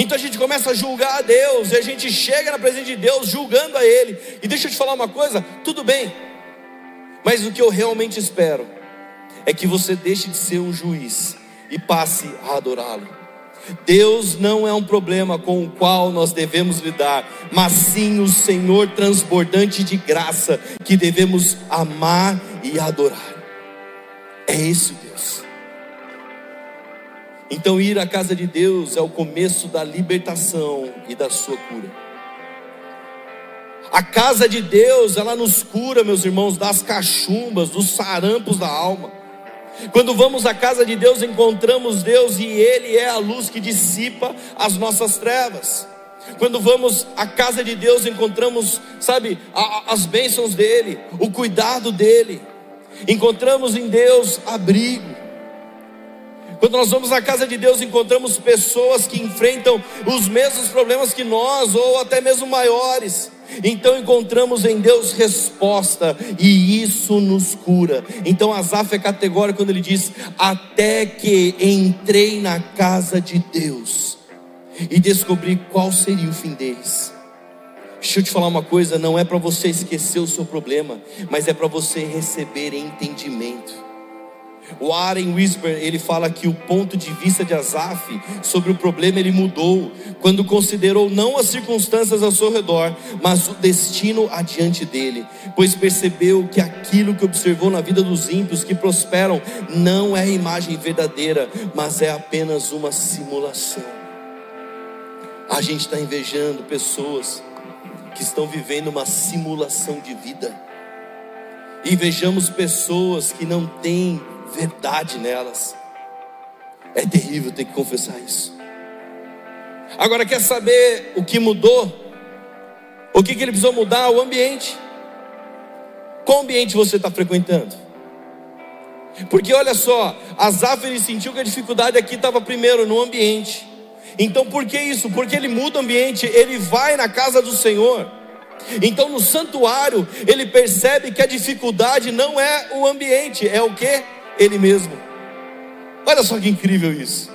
Então a gente começa a julgar a Deus, e a gente chega na presença de Deus julgando a Ele. E deixa eu te falar uma coisa: tudo bem, mas o que eu realmente espero é que você deixe de ser um juiz e passe a adorá-lo. Deus não é um problema com o qual nós devemos lidar, mas sim o Senhor transbordante de graça que devemos amar e adorar. É esse o Deus. Então, ir à casa de Deus é o começo da libertação e da sua cura. A casa de Deus, ela nos cura, meus irmãos, das cachumbas, dos sarampos da alma. Quando vamos à casa de Deus, encontramos Deus e Ele é a luz que dissipa as nossas trevas. Quando vamos à casa de Deus, encontramos, sabe, a, as bênçãos dEle, o cuidado dEle. Encontramos em Deus abrigo. Quando nós vamos à casa de Deus, encontramos pessoas que enfrentam os mesmos problemas que nós, ou até mesmo maiores. Então encontramos em Deus resposta, e isso nos cura. Então Asaf é categórico quando ele diz: Até que entrei na casa de Deus e descobri qual seria o fim deles. Deixa eu te falar uma coisa: não é para você esquecer o seu problema, mas é para você receber entendimento. O Aaron Whisper, ele fala que o ponto de vista de Asaf sobre o problema ele mudou quando considerou não as circunstâncias ao seu redor, mas o destino adiante dele, pois percebeu que aquilo que observou na vida dos ímpios que prosperam não é a imagem verdadeira, mas é apenas uma simulação. A gente está invejando pessoas que estão vivendo uma simulação de vida. Invejamos pessoas que não têm verdade nelas. É terrível ter que confessar isso. Agora, quer saber o que mudou? O que, que ele precisou mudar? O ambiente. Qual ambiente você está frequentando? Porque olha só, Azaf ele sentiu que a dificuldade aqui estava primeiro no ambiente. Então por que isso? Porque ele muda o ambiente, ele vai na casa do Senhor. Então no santuário ele percebe que a dificuldade não é o ambiente, é o que? Ele mesmo. Olha só que incrível isso.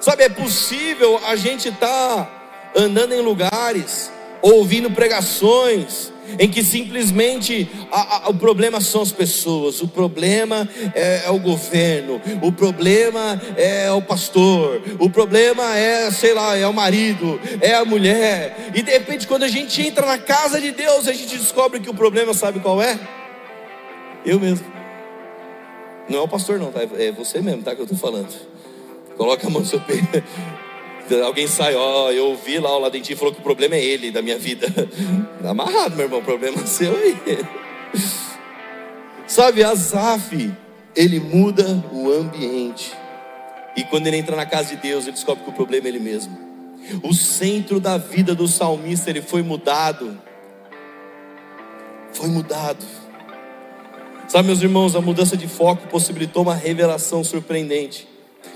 Sabe, é possível a gente estar tá andando em lugares, ouvindo pregações, em que simplesmente a, a, o problema são as pessoas, o problema é, é, o governo, o problema é o pastor, o problema é, sei lá, é o marido, é a mulher, e de repente, quando a gente entra na casa de Deus, a gente descobre que o problema, sabe qual é? Eu mesmo. Não é o pastor, não, tá? É você mesmo, tá? Que eu estou falando. Coloca a mão no seu peito. Alguém sai, ó, eu ouvi lá o Ladentinho falou que o problema é ele da minha vida. Tá amarrado, meu irmão, o problema é seu aí. Sabe, Azaf, ele muda o ambiente. E quando ele entra na casa de Deus, ele descobre que o problema é ele mesmo. O centro da vida do salmista, ele foi mudado. Foi mudado. Sabe, meus irmãos, a mudança de foco possibilitou uma revelação surpreendente.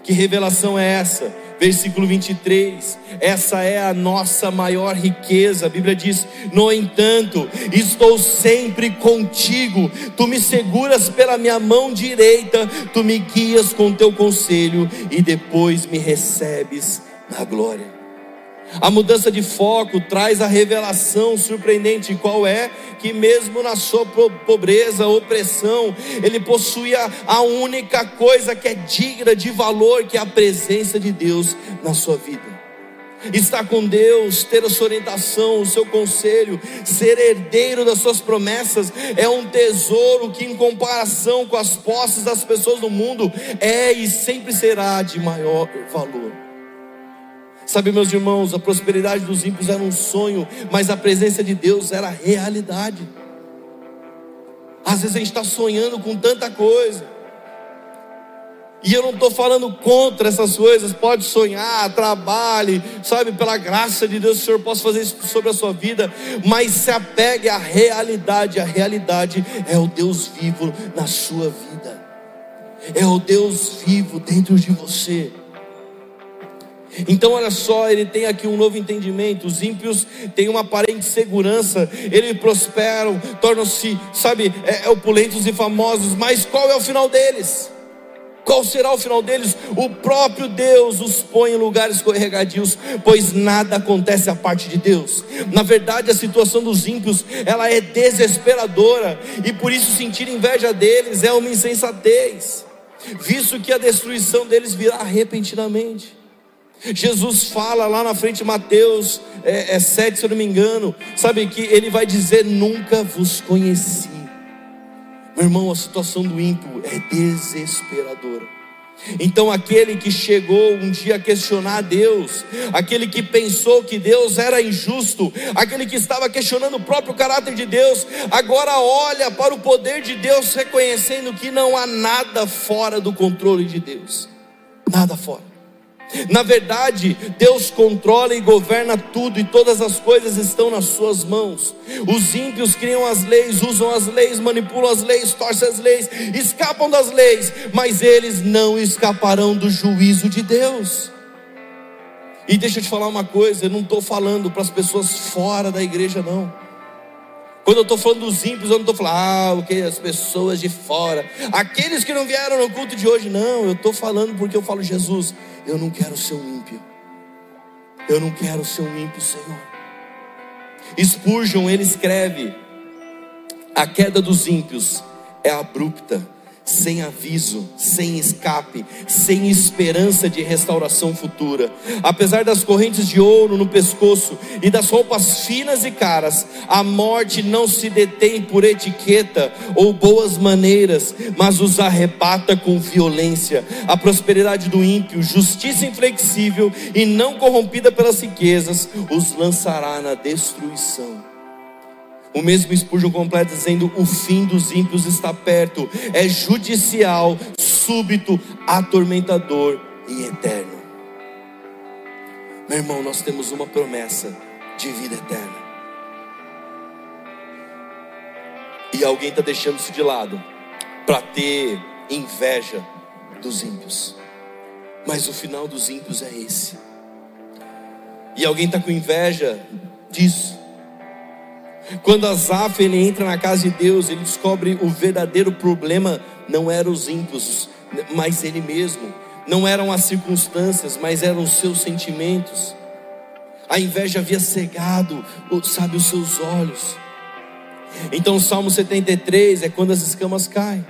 Que revelação é essa? Versículo 23. Essa é a nossa maior riqueza. A Bíblia diz: No entanto, estou sempre contigo. Tu me seguras pela minha mão direita, tu me guias com teu conselho e depois me recebes na glória. A mudança de foco traz a revelação surpreendente, qual é? Que mesmo na sua pobreza, opressão, ele possuía a única coisa que é digna de valor, que é a presença de Deus na sua vida. Estar com Deus, ter a sua orientação, o seu conselho, ser herdeiro das suas promessas é um tesouro que, em comparação com as posses das pessoas do mundo, é e sempre será de maior valor. Sabe, meus irmãos, a prosperidade dos ímpios era um sonho, mas a presença de Deus era realidade. Às vezes a gente está sonhando com tanta coisa. E eu não estou falando contra essas coisas, pode sonhar, trabalhe, sabe, pela graça de Deus, o Senhor possa fazer isso sobre a sua vida, mas se apegue à realidade, a realidade é o Deus vivo na sua vida, é o Deus vivo dentro de você. Então, olha só, ele tem aqui um novo entendimento. Os ímpios têm uma aparente segurança, eles prosperam, tornam-se, sabe, é, é, opulentos e famosos, mas qual é o final deles? Qual será o final deles? O próprio Deus os põe em lugares escorregadios, pois nada acontece à parte de Deus. Na verdade, a situação dos ímpios, ela é desesperadora, e por isso sentir inveja deles é uma insensatez, visto que a destruição deles virá repentinamente. Jesus fala lá na frente, Mateus é, é 7, se eu não me engano, sabe que ele vai dizer: Nunca vos conheci. Meu irmão, a situação do ímpio é desesperadora. Então, aquele que chegou um dia a questionar Deus, aquele que pensou que Deus era injusto, aquele que estava questionando o próprio caráter de Deus, agora olha para o poder de Deus, reconhecendo que não há nada fora do controle de Deus, nada fora. Na verdade, Deus controla e governa tudo e todas as coisas estão nas suas mãos. Os ímpios criam as leis, usam as leis, manipulam as leis, torcem as leis, escapam das leis, mas eles não escaparão do juízo de Deus. E deixa eu te falar uma coisa, eu não estou falando para as pessoas fora da igreja, não. Quando eu estou falando dos ímpios, eu não estou falando, ah, o que as pessoas de fora, aqueles que não vieram no culto de hoje, não, eu estou falando porque eu falo, Jesus, eu não quero ser um ímpio. Eu não quero ser um ímpio, Senhor. Spurgeon, ele escreve: A queda dos ímpios é abrupta, sem aviso, sem escape, sem esperança de restauração futura. Apesar das correntes de ouro no pescoço e das roupas finas e caras, a morte não se detém por etiqueta ou boas maneiras, mas os arrebata com violência. A prosperidade do ímpio, justiça inflexível e não corrompida pelas riquezas, os lançará na destruição. O mesmo Spurgeon completa dizendo: o fim dos ímpios está perto, é judicial, súbito, atormentador e eterno. Meu irmão, nós temos uma promessa de vida eterna. E alguém está deixando isso de lado para ter inveja dos ímpios. Mas o final dos ímpios é esse. E alguém está com inveja disso. Quando Asaf ele entra na casa de Deus, ele descobre o verdadeiro problema não eram os ímpios, mas ele mesmo. Não eram as circunstâncias, mas eram os seus sentimentos. A inveja havia cegado, sabe, os seus olhos. Então, o Salmo 73 é quando as escamas caem.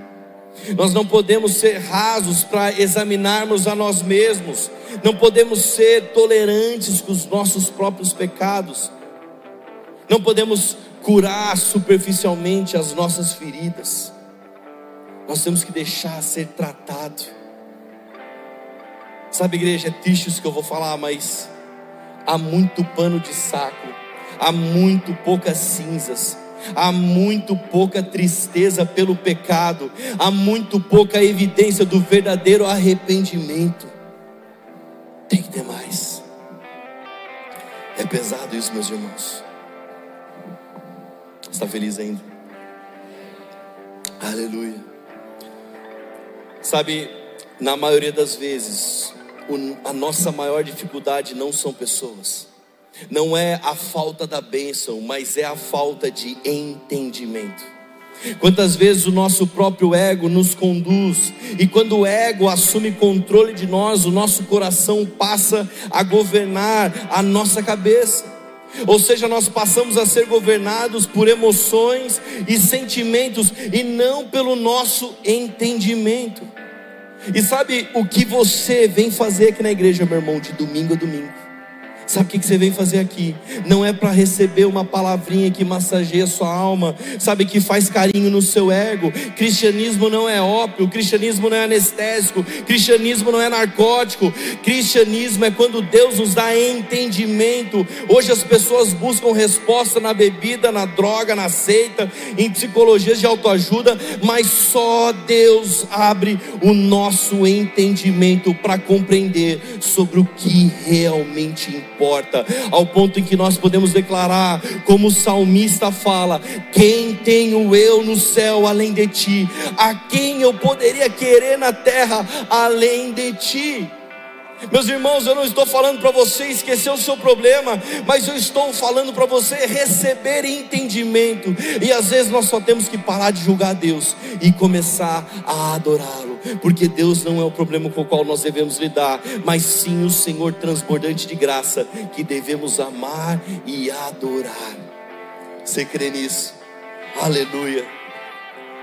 Nós não podemos ser rasos para examinarmos a nós mesmos, não podemos ser tolerantes com os nossos próprios pecados, não podemos curar superficialmente as nossas feridas. Nós temos que deixar ser tratado. Sabe, igreja, é triste isso que eu vou falar, mas há muito pano de saco, há muito poucas cinzas, há muito pouca tristeza pelo pecado, há muito pouca evidência do verdadeiro arrependimento. Tem que ter mais. É pesado isso, meus irmãos. Está feliz ainda? Aleluia. Sabe, na maioria das vezes, a nossa maior dificuldade não são pessoas, não é a falta da bênção, mas é a falta de entendimento. Quantas vezes o nosso próprio ego nos conduz, e quando o ego assume controle de nós, o nosso coração passa a governar a nossa cabeça. Ou seja, nós passamos a ser governados por emoções e sentimentos e não pelo nosso entendimento. E sabe o que você vem fazer aqui na igreja, meu irmão, de domingo a domingo? Sabe o que você vem fazer aqui? Não é para receber uma palavrinha que massageia sua alma, sabe, que faz carinho no seu ego. Cristianismo não é ópio, cristianismo não é anestésico, cristianismo não é narcótico. Cristianismo é quando Deus nos dá entendimento. Hoje as pessoas buscam resposta na bebida, na droga, na seita, em psicologias de autoajuda, mas só Deus abre o nosso entendimento para compreender sobre o que realmente importa porta, ao ponto em que nós podemos declarar, como o salmista fala: Quem tenho eu no céu além de ti? A quem eu poderia querer na terra além de ti? Meus irmãos, eu não estou falando para você esquecer o seu problema, mas eu estou falando para você receber entendimento. E às vezes nós só temos que parar de julgar Deus e começar a adorá-lo, porque Deus não é o problema com o qual nós devemos lidar, mas sim o Senhor transbordante de graça que devemos amar e adorar. Você crê nisso? Aleluia.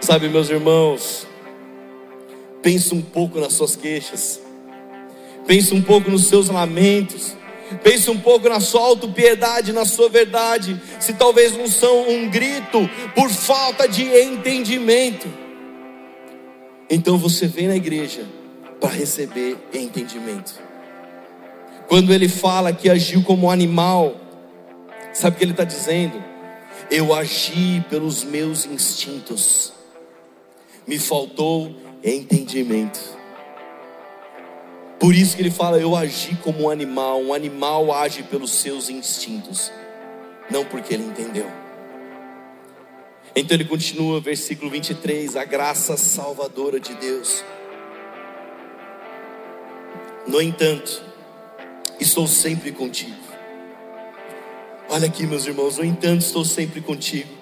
Sabe, meus irmãos, pense um pouco nas suas queixas. Pense um pouco nos seus lamentos. Pense um pouco na sua autopiedade, na sua verdade. Se talvez não são um grito por falta de entendimento. Então você vem na igreja para receber entendimento. Quando ele fala que agiu como animal, sabe o que ele está dizendo? Eu agi pelos meus instintos, me faltou entendimento. Por isso que ele fala: Eu agi como um animal. Um animal age pelos seus instintos, não porque ele entendeu. Então ele continua, versículo 23, a graça salvadora de Deus. No entanto, estou sempre contigo. Olha aqui, meus irmãos, no entanto, estou sempre contigo.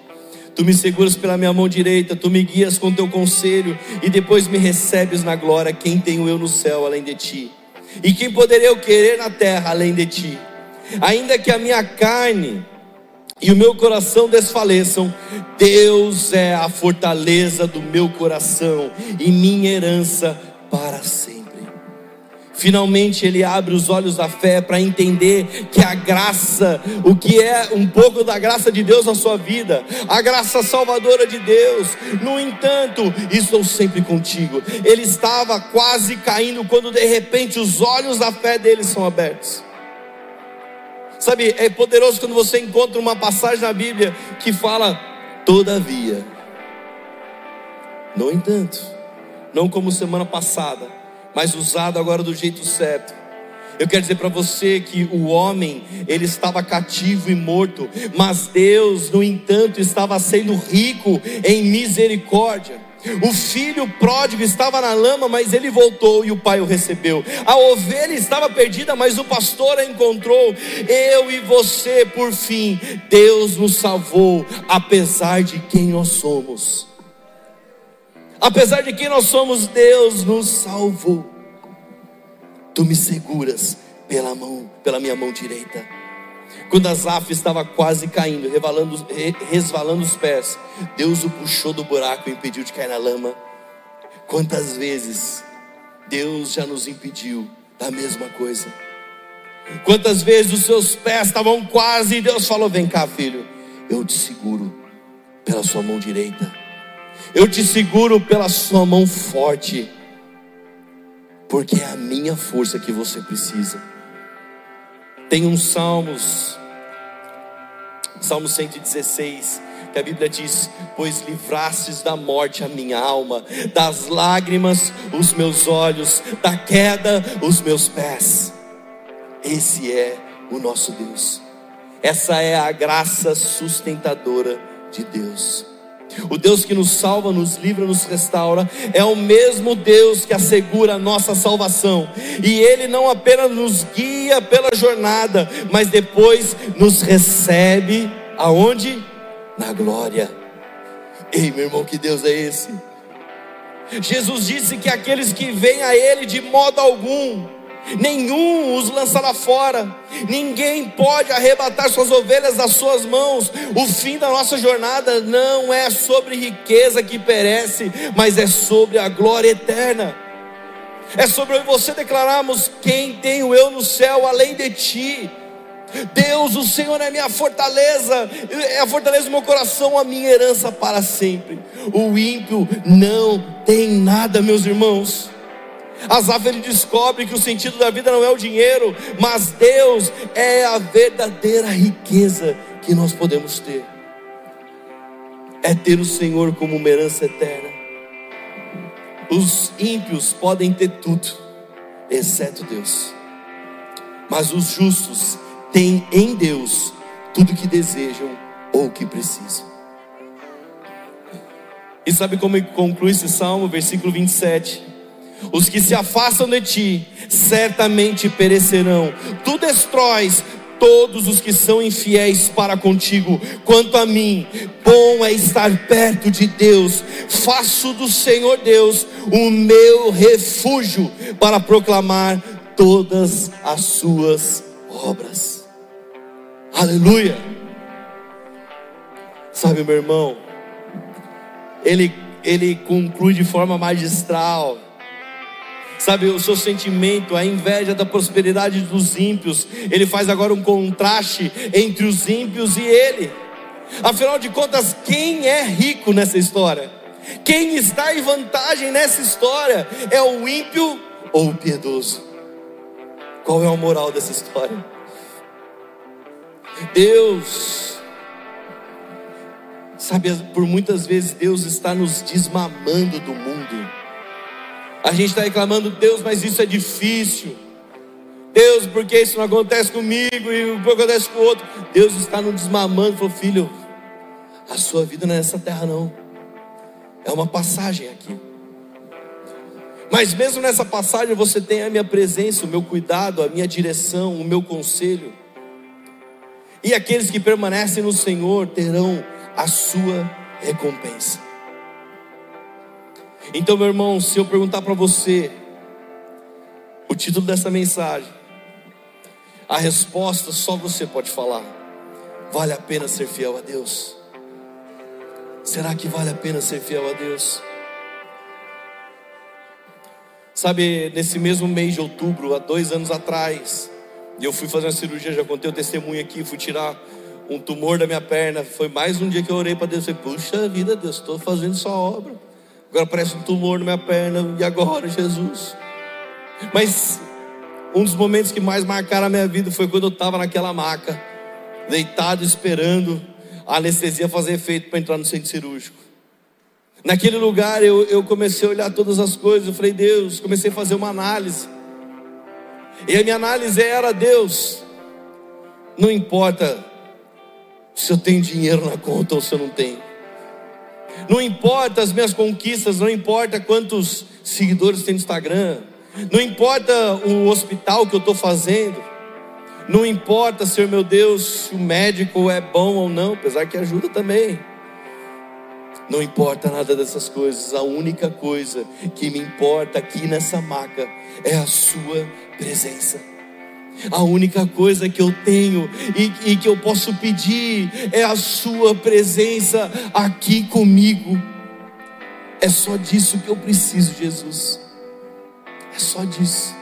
Tu me seguras pela minha mão direita, tu me guias com teu conselho e depois me recebes na glória. Quem tenho eu no céu além de ti? E quem poderia eu querer na terra além de ti? Ainda que a minha carne e o meu coração desfaleçam, Deus é a fortaleza do meu coração e minha herança para sempre. Finalmente ele abre os olhos da fé para entender que a graça, o que é um pouco da graça de Deus na sua vida, a graça salvadora de Deus. No entanto, estou sempre contigo. Ele estava quase caindo quando de repente os olhos da fé dele são abertos. Sabe, é poderoso quando você encontra uma passagem na Bíblia que fala, todavia. No entanto, não como semana passada, mas usado agora do jeito certo. Eu quero dizer para você que o homem, ele estava cativo e morto, mas Deus, no entanto, estava sendo rico em misericórdia. O filho pródigo estava na lama, mas ele voltou e o pai o recebeu. A ovelha estava perdida, mas o pastor a encontrou. Eu e você, por fim, Deus nos salvou, apesar de quem nós somos. Apesar de quem nós somos, Deus nos salvou. Tu me seguras pela mão, pela minha mão direita. Quando Asaf estava quase caindo, resvalando os pés, Deus o puxou do buraco e impediu de cair na lama. Quantas vezes Deus já nos impediu da mesma coisa? Quantas vezes os seus pés estavam quase e Deus falou: Vem cá, filho, eu te seguro pela sua mão direita. Eu te seguro pela sua mão forte, porque é a minha força que você precisa. Tem uns salmos, Salmo 116, que a Bíblia diz: Pois livrastes da morte a minha alma, das lágrimas os meus olhos, da queda os meus pés. Esse é o nosso Deus, essa é a graça sustentadora de Deus. O Deus que nos salva, nos livra, nos restaura, é o mesmo Deus que assegura a nossa salvação. E Ele não apenas nos guia pela jornada, mas depois nos recebe aonde? Na glória. Ei, meu irmão, que Deus é esse? Jesus disse que aqueles que vêm a Ele de modo algum nenhum os lançará fora, ninguém pode arrebatar suas ovelhas das suas mãos. O fim da nossa jornada não é sobre riqueza que perece, mas é sobre a glória eterna. É sobre você declararmos: quem tenho eu no céu além de ti? Deus, o Senhor é minha fortaleza, é a fortaleza do meu coração, a minha herança para sempre. O ímpio não tem nada, meus irmãos. Asaf ele descobre que o sentido da vida não é o dinheiro, mas Deus é a verdadeira riqueza que nós podemos ter. É ter o Senhor como uma herança eterna. Os ímpios podem ter tudo, exceto Deus. Mas os justos têm em Deus tudo que desejam ou que precisam. E sabe como conclui esse salmo, versículo 27? Os que se afastam de ti certamente perecerão. Tu destróis todos os que são infiéis para contigo. Quanto a mim, bom é estar perto de Deus. Faço do Senhor Deus o meu refúgio para proclamar todas as suas obras. Aleluia. Sabe, meu irmão, ele ele conclui de forma magistral sabe, o seu sentimento, a inveja da prosperidade dos ímpios. Ele faz agora um contraste entre os ímpios e ele. Afinal de contas, quem é rico nessa história? Quem está em vantagem nessa história? É o ímpio ou o piedoso? Qual é a moral dessa história? Deus, sabe, por muitas vezes Deus está nos desmamando do mundo. A gente está reclamando, Deus, mas isso é difícil. Deus, porque isso não acontece comigo e não acontece com o outro? Deus está nos desmamando, falou, filho, a sua vida não é nessa terra, não. É uma passagem aqui. Mas mesmo nessa passagem você tem a minha presença, o meu cuidado, a minha direção, o meu conselho. E aqueles que permanecem no Senhor terão a sua recompensa. Então, meu irmão, se eu perguntar para você o título dessa mensagem, a resposta só você pode falar. Vale a pena ser fiel a Deus? Será que vale a pena ser fiel a Deus? Sabe, nesse mesmo mês de outubro, há dois anos atrás, eu fui fazer uma cirurgia, já contei o testemunho aqui, fui tirar um tumor da minha perna. Foi mais um dia que eu orei para Deus. Eu falei, puxa vida, Deus, estou fazendo sua obra. Agora parece um tumor na minha perna. E agora, Jesus? Mas um dos momentos que mais marcaram a minha vida foi quando eu estava naquela maca, deitado, esperando a anestesia fazer efeito para entrar no centro cirúrgico. Naquele lugar eu, eu comecei a olhar todas as coisas, eu falei, Deus, comecei a fazer uma análise. E a minha análise era, Deus, não importa se eu tenho dinheiro na conta ou se eu não tenho. Não importa as minhas conquistas, não importa quantos seguidores tem no Instagram, não importa o hospital que eu estou fazendo, não importa, Senhor meu Deus, se o médico é bom ou não, apesar que ajuda também. Não importa nada dessas coisas, a única coisa que me importa aqui nessa maca é a Sua presença. A única coisa que eu tenho e, e, que eu posso pedir é a Sua presença aqui comigo. É só disso que eu preciso, Jesus. É só disso.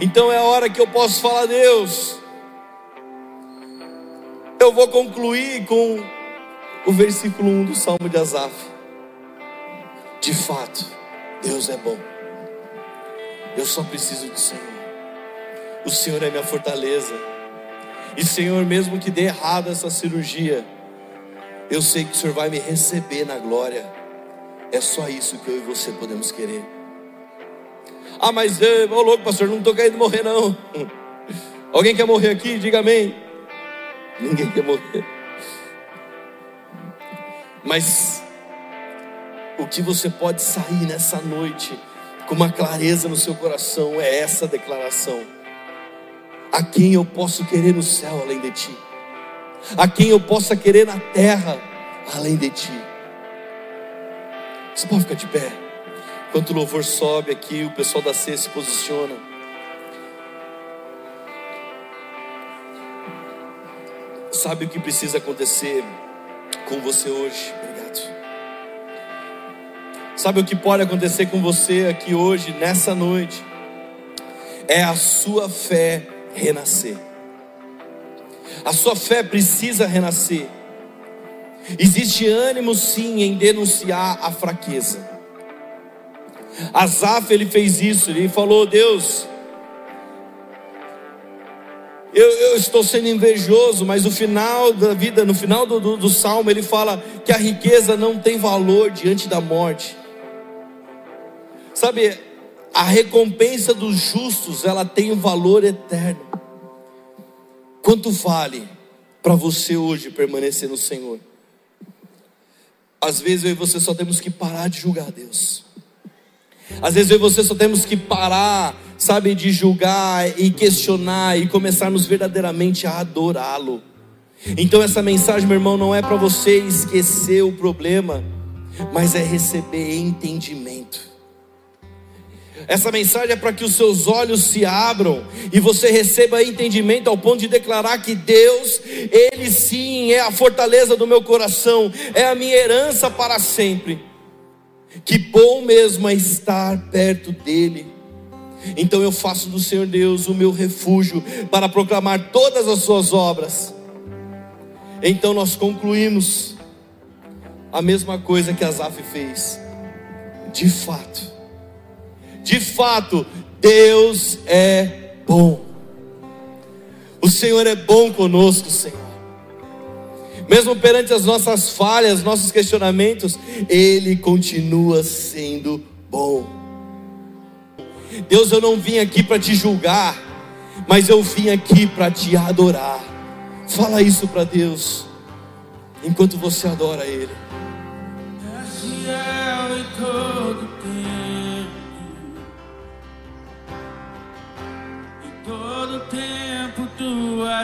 Então é a hora que eu posso falar, Deus. Eu vou concluir com o versículo 1 do Salmo de Asaf. De fato, Deus é bom. Eu só preciso do Senhor. O Senhor é minha fortaleza. E Senhor, mesmo que dê errado essa cirurgia, eu sei que o Senhor vai me receber na glória. É só isso que eu e você podemos querer. Ah, mas eu, ô louco, pastor, não estou querendo morrer, não. Alguém quer morrer aqui? Diga amém. Ninguém quer morrer. Mas o que você pode sair nessa noite uma clareza no seu coração é essa declaração: a quem eu posso querer no céu além de ti, a quem eu possa querer na terra além de ti. Você pode ficar de pé. Enquanto o louvor sobe aqui, o pessoal da C se posiciona. Sabe o que precisa acontecer com você hoje? Sabe o que pode acontecer com você aqui hoje, nessa noite? É a sua fé renascer. A sua fé precisa renascer. Existe ânimo sim em denunciar a fraqueza. Asaf ele fez isso, ele falou: Deus, eu, eu, estou sendo invejoso, mas no final da vida, no final do, do, do salmo, ele fala que a riqueza não tem valor diante da morte. Sabe, a recompensa dos justos, ela tem um valor eterno. Quanto vale para você hoje permanecer no Senhor? Às vezes eu e você só temos que parar de julgar Deus. Às vezes eu e você só temos que parar, sabe, de julgar e questionar e começarmos verdadeiramente a adorá-lo. Então essa mensagem, meu irmão, não é para você esquecer o problema, mas é receber entendimento. Essa mensagem é para que os seus olhos se abram e você receba entendimento ao ponto de declarar que Deus, Ele sim é a fortaleza do meu coração, é a minha herança para sempre. Que bom mesmo é estar perto dEle. Então eu faço do Senhor Deus o meu refúgio para proclamar todas as suas obras. Então nós concluímos a mesma coisa que Asaf fez. De fato, de fato, Deus é bom. O Senhor é bom conosco, Senhor. Mesmo perante as nossas falhas, nossos questionamentos, Ele continua sendo bom. Deus, eu não vim aqui para te julgar, mas eu vim aqui para te adorar. Fala isso para Deus, enquanto você adora Ele.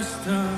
Tu